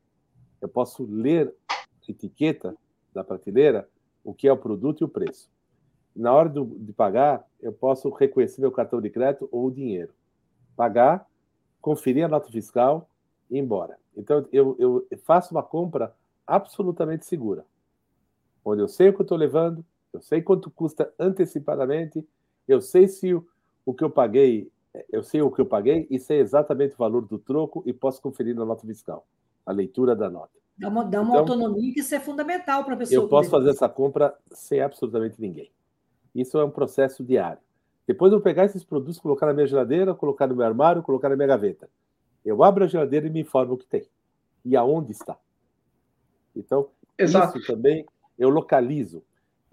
Eu posso ler a etiqueta da prateleira, o que é o produto e o preço. Na hora do, de pagar, eu posso reconhecer meu cartão de crédito ou o dinheiro. Pagar, conferir a nota fiscal e ir embora. Então, eu, eu faço uma compra absolutamente segura, onde eu sei o que eu estou levando, eu sei quanto custa antecipadamente, eu sei se o, o que eu paguei eu sei o que eu paguei e sei exatamente o valor do troco e posso conferir na nota fiscal, a leitura da nota. Dá uma, dá uma então, autonomia que isso é fundamental para a pessoa. Eu posso fazer essa compra sem absolutamente ninguém. Isso é um processo diário. Depois eu pegar esses produtos, colocar na minha geladeira, colocar no meu armário, colocar na minha gaveta. Eu abro a geladeira e me informo o que tem e aonde está. Então, Exato. isso também eu localizo.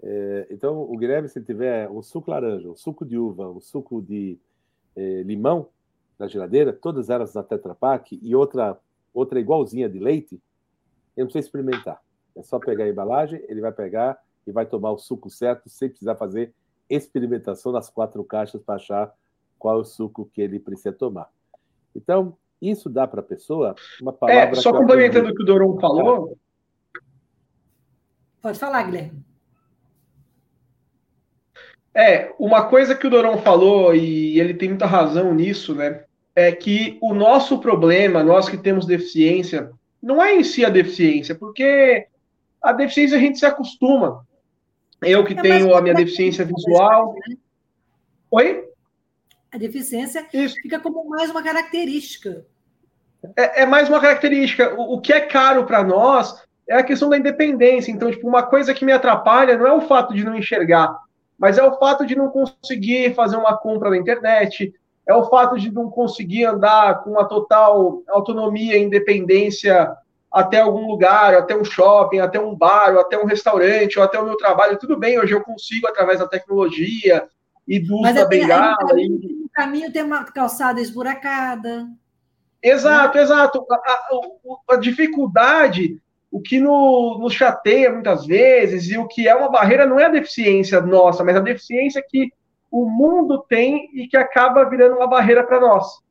É, então, o Guilherme, se tiver um suco laranja, um suco de uva, um suco de é, limão na geladeira, todas elas na Tetra Pak e outra, outra igualzinha de leite, eu não precisa experimentar. É só pegar a embalagem, ele vai pegar e vai tomar o suco certo, sem precisar fazer experimentação nas quatro caixas para achar qual é o suco que ele precisa tomar. Então, isso dá para a pessoa uma é, palavra. É, só complementando o que o Doron falou. Pode falar, Guilherme. É, uma coisa que o Dorão falou, e ele tem muita razão nisso, né? É que o nosso problema, nós que temos deficiência, não é em si a deficiência, porque a deficiência a gente se acostuma. Eu que é tenho a minha deficiência visual. Né? Oi? A deficiência Isso. fica como mais uma característica. É, é mais uma característica. O, o que é caro para nós é a questão da independência. Então, tipo, uma coisa que me atrapalha não é o fato de não enxergar, mas é o fato de não conseguir fazer uma compra na internet, é o fato de não conseguir andar com uma total autonomia e independência até algum lugar, até um shopping, até um bar, até um restaurante, ou até o meu trabalho. Tudo bem, hoje eu consigo através da tecnologia e do uso da bengala. No caminho, e... no caminho tem uma calçada esburacada. Exato, né? exato. A, a, a, dificuldade, o que no, nos chateia muitas vezes, e o que é uma barreira, não é a deficiência nossa, mas a deficiência que o mundo tem e que acaba virando uma barreira para nós.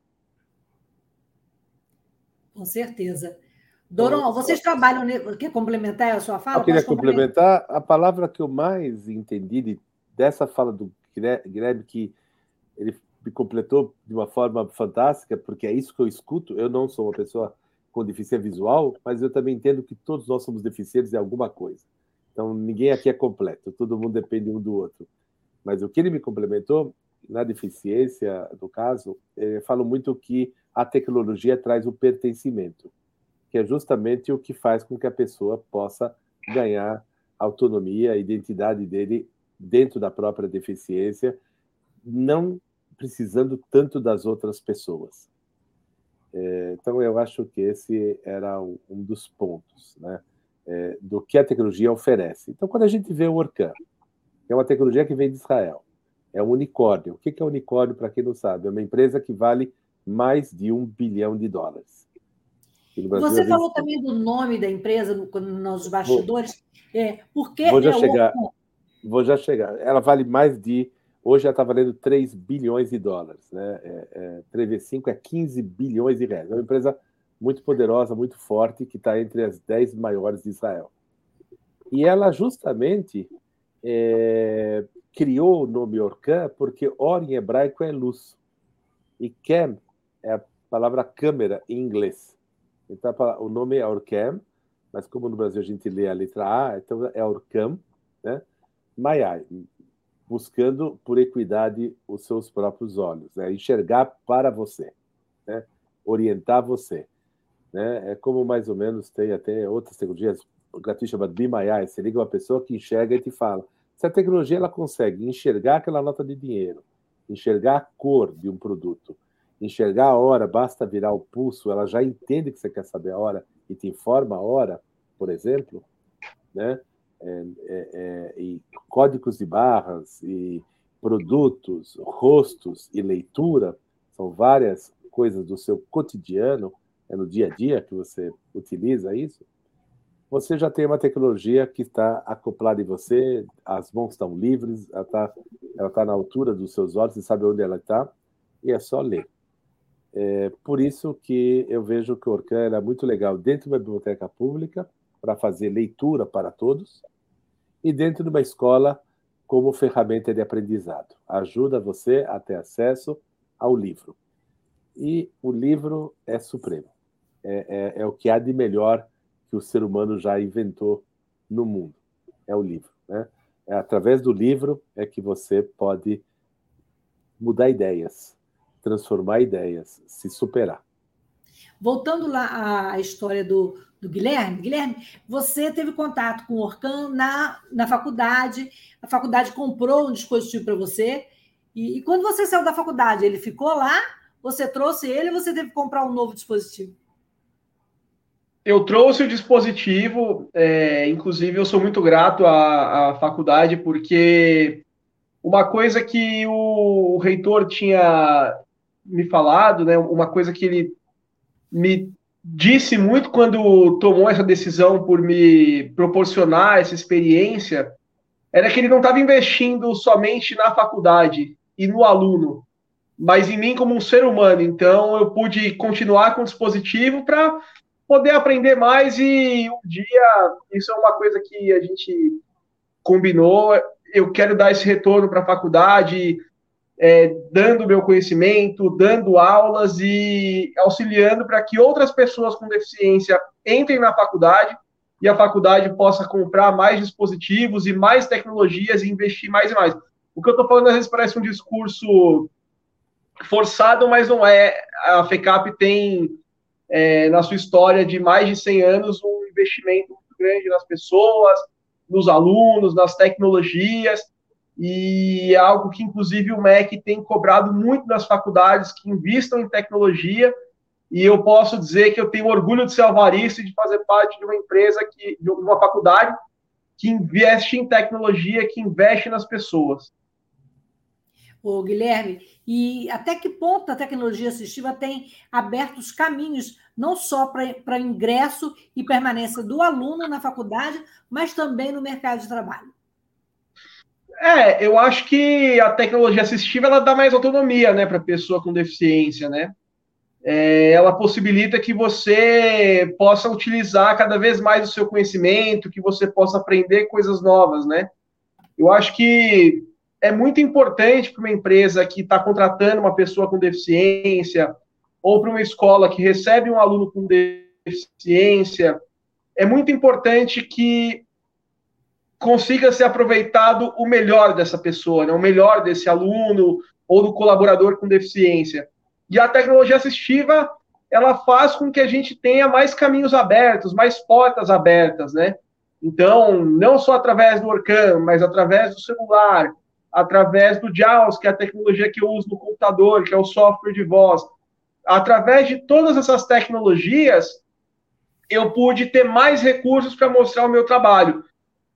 Com certeza. Doron, vocês trabalham. Quer complementar a sua fala? Eu queria complementar. A palavra que eu mais entendi de, dessa fala do Guilherme, que ele me completou de uma forma fantástica, porque é isso que eu escuto. Eu não sou uma pessoa com deficiência visual, mas eu também entendo que todos nós somos deficientes em alguma coisa. Então, ninguém aqui é completo, todo mundo depende um do outro. Mas o que ele me complementou, na deficiência, no caso, eu falo muito que a tecnologia traz o pertencimento, que é justamente o que faz com que a pessoa possa ganhar autonomia, a identidade dele dentro da própria deficiência, não precisando tanto das outras pessoas. É, então, eu acho que esse era um dos pontos né, é, do que a tecnologia oferece. Então, quando a gente vê o Orcan, é uma tecnologia que vem de Israel. É um unicórnio. O que é unicórnio, para quem não sabe? É uma empresa que vale mais de um bilhão de dólares. Você falou também do nome da empresa nos bastidores. Vou, é, porque vou já é chegar. O... Vou já chegar. Ela vale mais de. Hoje ela está valendo 3 bilhões de dólares. Né? É, é, 3V5 é 15 bilhões de reais. É uma empresa muito poderosa, muito forte, que está entre as 10 maiores de Israel. E ela justamente é, criou o nome Orkan porque Or em hebraico é luz. E Kem é a palavra câmera em inglês. Então o nome é Orcam, mas como no Brasil a gente lê a letra A, então é Orcam, né? Maiai, buscando por equidade os seus próprios olhos, né? enxergar para você, né? orientar você. Né? É como mais ou menos tem até outras tecnologias, o gratuito chamado Bimayai, você liga uma pessoa que enxerga e te fala. Se a tecnologia ela consegue enxergar aquela nota de dinheiro, enxergar a cor de um produto, enxergar a hora, basta virar o pulso, ela já entende que você quer saber a hora e te informa a hora, por exemplo, né? É, é, é, e códigos de barras e produtos, rostos e leitura são várias coisas do seu cotidiano, é no dia a dia que você utiliza isso você já tem uma tecnologia que está acoplada em você, as mãos estão livres, ela está tá na altura dos seus olhos, você sabe onde ela está, e é só ler. É, por isso que eu vejo que o Orcan é muito legal dentro de uma biblioteca pública, para fazer leitura para todos, e dentro de uma escola como ferramenta de aprendizado. Ajuda você a ter acesso ao livro. E o livro é supremo. É, é, é o que há de melhor que o ser humano já inventou no mundo. É o livro. Né? É através do livro é que você pode mudar ideias, transformar ideias, se superar. Voltando lá à história do, do Guilherme, Guilherme, você teve contato com o Orcan na, na faculdade, a faculdade comprou um dispositivo para você, e, e, quando você saiu da faculdade, ele ficou lá, você trouxe ele você teve que comprar um novo dispositivo? eu trouxe o dispositivo, é, inclusive eu sou muito grato à, à, faculdade, porque uma coisa que o, o, reitor tinha me falado, né, uma coisa que ele me disse muito quando tomou essa decisão por me proporcionar essa experiência, era que ele não estava investindo somente na faculdade e no aluno, mas em mim como um ser humano. Então eu pude continuar com o dispositivo para poder aprender mais e um dia, isso é uma coisa que a gente combinou, eu quero dar esse retorno para a faculdade, é, dando meu conhecimento, dando aulas e auxiliando para que outras pessoas com deficiência entrem na faculdade e a faculdade possa comprar mais dispositivos e mais tecnologias e investir mais e mais. O que eu estou falando às vezes parece um discurso forçado, mas não é. A FECAP tem é, na sua história de mais de 100 anos um investimento muito grande nas pessoas, nos alunos, nas tecnologias, e é algo que, inclusive, o MEC tem cobrado muito nas faculdades que investam em tecnologia, e eu posso dizer que eu tenho orgulho de ser alvarista e de fazer parte de uma empresa, que, de uma faculdade, que investe em tecnologia, que investe nas pessoas. Ô, Guilherme, e até que ponto a tecnologia assistiva tem aberto os caminhos, não só para ingresso e permanência do aluno na faculdade, mas também no mercado de trabalho? É, eu acho que a tecnologia assistiva ela dá mais autonomia né, para pessoa com deficiência, né? é, ela possibilita que você possa utilizar cada vez mais o seu conhecimento, que você possa aprender coisas novas, né? Eu acho que é muito importante para uma empresa que está contratando uma pessoa com deficiência, ou para uma escola que recebe um aluno com deficiência, é muito importante que consiga ser aproveitado o melhor dessa pessoa, né? o melhor desse aluno ou do colaborador com deficiência. E a tecnologia assistiva, ela faz com que a gente tenha mais caminhos abertos, mais portas abertas, né? Então, não só através do Orcam, mas através do celular, através do JAWS, que é a tecnologia que eu uso no computador, que é o software de voz. Através de todas essas tecnologias, eu pude ter mais recursos para mostrar o meu trabalho.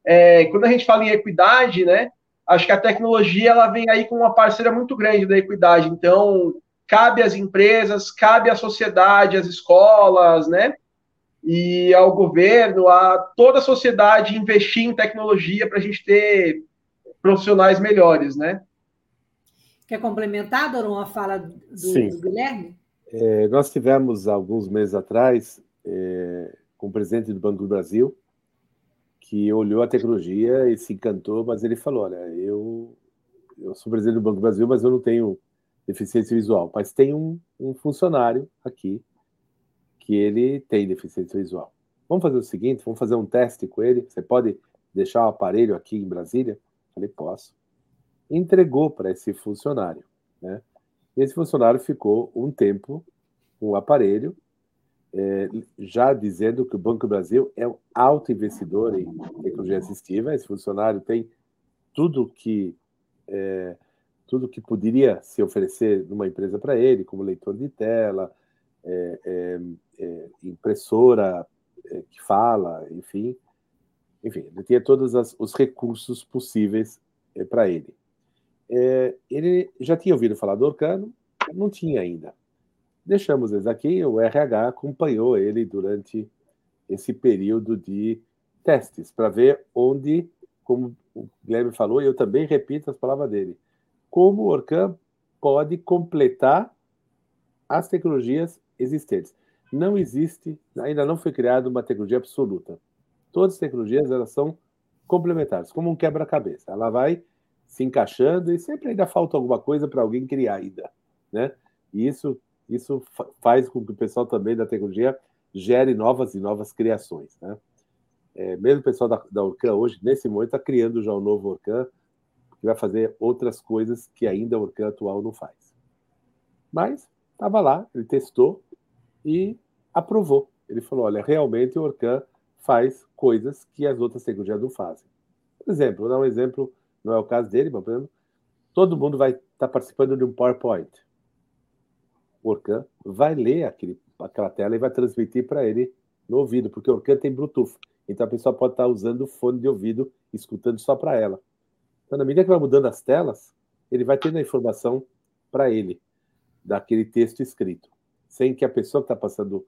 É, quando a gente fala em equidade, né, acho que a tecnologia ela vem aí com uma parceira muito grande da equidade. Então, cabe às empresas, cabe à sociedade, às escolas, né? E ao governo, a toda a sociedade investir em tecnologia para a gente ter profissionais melhores, né? Quer complementar, Doron, a fala do, do Guilherme? É, nós tivemos, alguns meses atrás, é, com o presidente do Banco do Brasil, que olhou a tecnologia e se encantou, mas ele falou: Olha, eu, eu sou presidente do Banco do Brasil, mas eu não tenho deficiência visual, mas tem um, um funcionário aqui que ele tem deficiência visual. Vamos fazer o seguinte, vamos fazer um teste com ele. Você pode deixar o aparelho aqui em Brasília? Falei, posso. Entregou para esse funcionário, né? E esse funcionário ficou um tempo com o aparelho, é, já dizendo que o Banco do Brasil é um alto investidor em tecnologia assistiva. Esse funcionário tem tudo que é, tudo que poderia se oferecer numa empresa para ele, como leitor de tela, é, impressora que fala, enfim. Enfim, ele tinha todos as, os recursos possíveis para ele. Ele já tinha ouvido falar do Orcano, não tinha ainda. Deixamos eles aqui, o RH acompanhou ele durante esse período de testes, para ver onde, como o Guilherme falou, e eu também repito as palavras dele, como o Orcam pode completar as tecnologias existentes. Não existe, ainda não foi criada uma tecnologia absoluta. Todas as tecnologias elas são complementares, como um quebra-cabeça. Ela vai se encaixando e sempre ainda falta alguma coisa para alguém criar ainda, né? E isso isso faz com que o pessoal também da tecnologia gere novas e novas criações, né? É, mesmo o pessoal da, da Orcan hoje, nesse momento, está criando já um novo Orcan que vai fazer outras coisas que ainda o Orcan atual não faz. Mas estava lá, ele testou e aprovou. Ele falou: olha, realmente o Orcan faz coisas que as outras tecnologias não fazem. Por exemplo, vou dar um exemplo, não é o caso dele, mas por exemplo, todo mundo vai estar tá participando de um PowerPoint. O Orcan vai ler aquele, aquela tela e vai transmitir para ele no ouvido, porque o Orcan tem Bluetooth. Então a pessoa pode estar usando o fone de ouvido, escutando só para ela. Então, na medida que vai mudando as telas, ele vai tendo a informação para ele daquele texto escrito, sem que a pessoa que está passando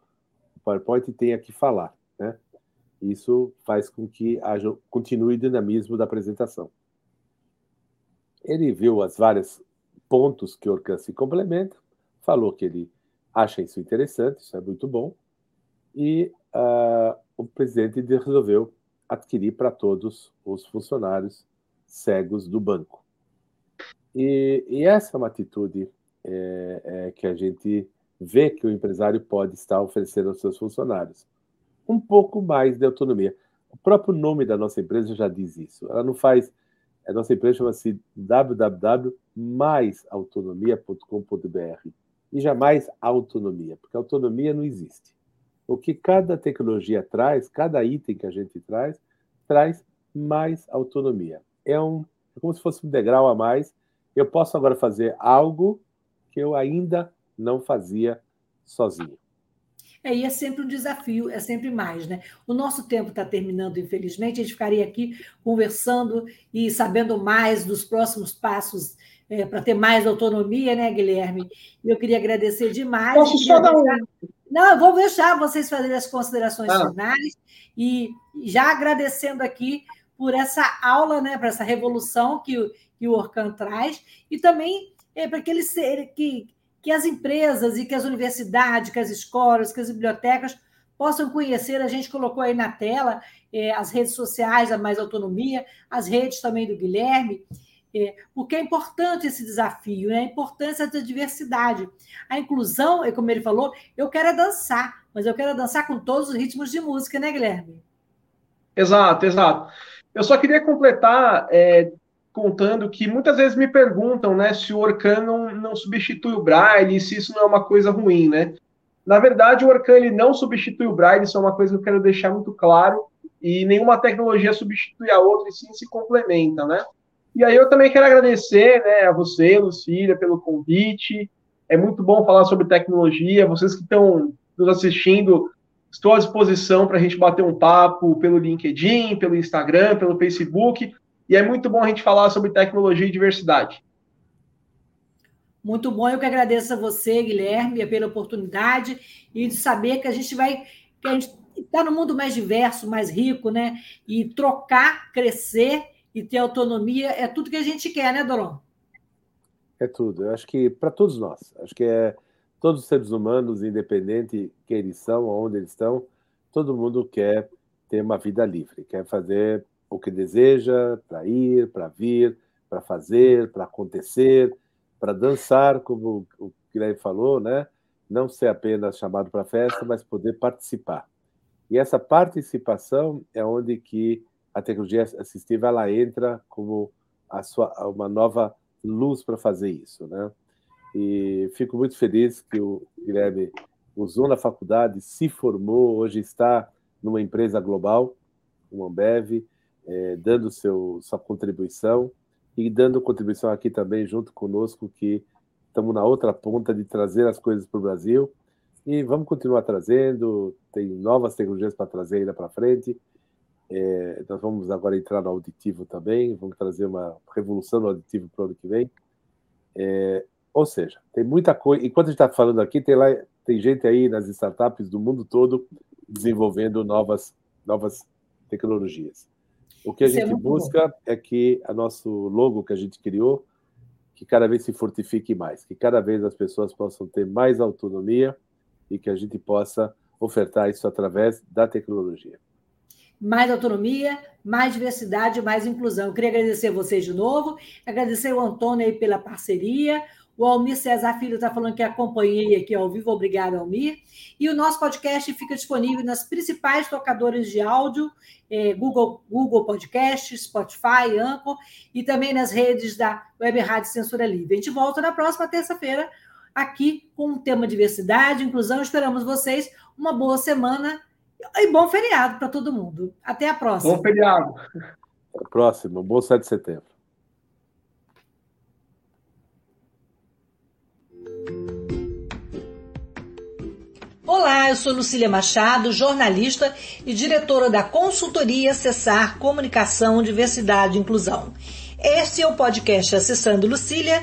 o PowerPoint tenha que falar. Né? Isso faz com que haja, continue o dinamismo da apresentação. Ele viu as várias pontos que o Orcan se complementa, falou que ele acha isso interessante, isso é muito bom, e uh, o presidente resolveu adquirir para todos os funcionários cegos do banco. E, e essa é uma atitude é, é, que a gente vê que o empresário pode estar oferecendo aos seus funcionários. Um pouco mais de autonomia. O próprio nome da nossa empresa já diz isso. Ela não faz. A nossa empresa chama-se www.maisautonomia.com.br e jamais autonomia, porque autonomia não existe. O que cada tecnologia traz, cada item que a gente traz, traz mais autonomia. É, um, é como se fosse um degrau a mais. Eu posso agora fazer algo que eu ainda não fazia sozinho. É, e é sempre um desafio, é sempre mais, né? O nosso tempo está terminando, infelizmente. A gente ficaria aqui conversando e sabendo mais dos próximos passos é, para ter mais autonomia, né, Guilherme? Eu queria agradecer demais. Posso só dar um. Não, eu vou deixar vocês fazerem as considerações ah. finais e já agradecendo aqui por essa aula, né, para essa revolução que, o, que o Orcan traz e também é, para que, ele, que, que as empresas e que as universidades, que as escolas, que as bibliotecas possam conhecer. A gente colocou aí na tela é, as redes sociais da Mais Autonomia, as redes também do Guilherme. É, porque é importante esse desafio, né? a importância da diversidade. A inclusão, é como ele falou, eu quero é dançar, mas eu quero dançar com todos os ritmos de música, né, Guilherme? Exato, exato. Eu só queria completar é, contando que muitas vezes me perguntam né, se o Orcan não, não substitui o Braille, se isso não é uma coisa ruim, né? Na verdade, o Orcan ele não substitui o Braille, isso é uma coisa que eu quero deixar muito claro, e nenhuma tecnologia substitui a outra, e sim se complementa, né? E aí eu também quero agradecer né, a você, Lucília, pelo convite. É muito bom falar sobre tecnologia. Vocês que estão nos assistindo, estou à disposição para a gente bater um papo pelo LinkedIn, pelo Instagram, pelo Facebook. E é muito bom a gente falar sobre tecnologia e diversidade. Muito bom, eu que agradeço a você, Guilherme, pela oportunidade e de saber que a gente vai, que a gente está no mundo mais diverso, mais rico, né? E trocar, crescer e ter autonomia é tudo que a gente quer, né, Doron? É tudo. Eu acho que para todos nós, acho que é todos os seres humanos, independente que eles são, onde eles estão, todo mundo quer ter uma vida livre, quer fazer o que deseja, para ir, para vir, para fazer, para acontecer, para dançar, como o Guilherme falou, né? Não ser apenas chamado para festa, mas poder participar. E essa participação é onde que a tecnologia assistiva ela entra como a sua, uma nova luz para fazer isso, né? E fico muito feliz que o Guilherme usou na faculdade, se formou, hoje está numa empresa global, uma Ambev, é, dando seu, sua contribuição e dando contribuição aqui também junto conosco, que estamos na outra ponta de trazer as coisas para o Brasil. E vamos continuar trazendo, tem novas tecnologias para trazer ainda para frente. É, nós vamos agora entrar no auditivo também, vamos trazer uma revolução no auditivo para o ano que vem. É, ou seja, tem muita coisa. Enquanto a gente está falando aqui, tem, lá, tem gente aí nas startups do mundo todo desenvolvendo novas, novas tecnologias. O que a Isso é gente é busca bom. é que a nosso logo que a gente criou, que cada vez se fortifique mais, que cada vez as pessoas possam ter mais autonomia e que a gente possa ofertar isso através da tecnologia mais autonomia, mais diversidade, mais inclusão. Eu queria agradecer vocês de novo, agradecer o Antônio aí pela parceria. O Almir César Filho está falando que acompanhei aqui ao vivo. Obrigado, Almir. E o nosso podcast fica disponível nas principais tocadores de áudio, eh, Google, Google Podcast, Spotify, Anchor, e também nas redes da Web Rádio Censura Livre. A gente volta na próxima terça-feira aqui com o tema diversidade, inclusão. Esperamos vocês. Uma boa semana e bom feriado para todo mundo. Até a próxima. Bom feriado. Até a próxima. Bom 7 de setembro. Olá, eu sou Lucília Machado, jornalista e diretora da consultoria Acessar Comunicação, Diversidade e Inclusão. Este é o podcast Acessando Lucília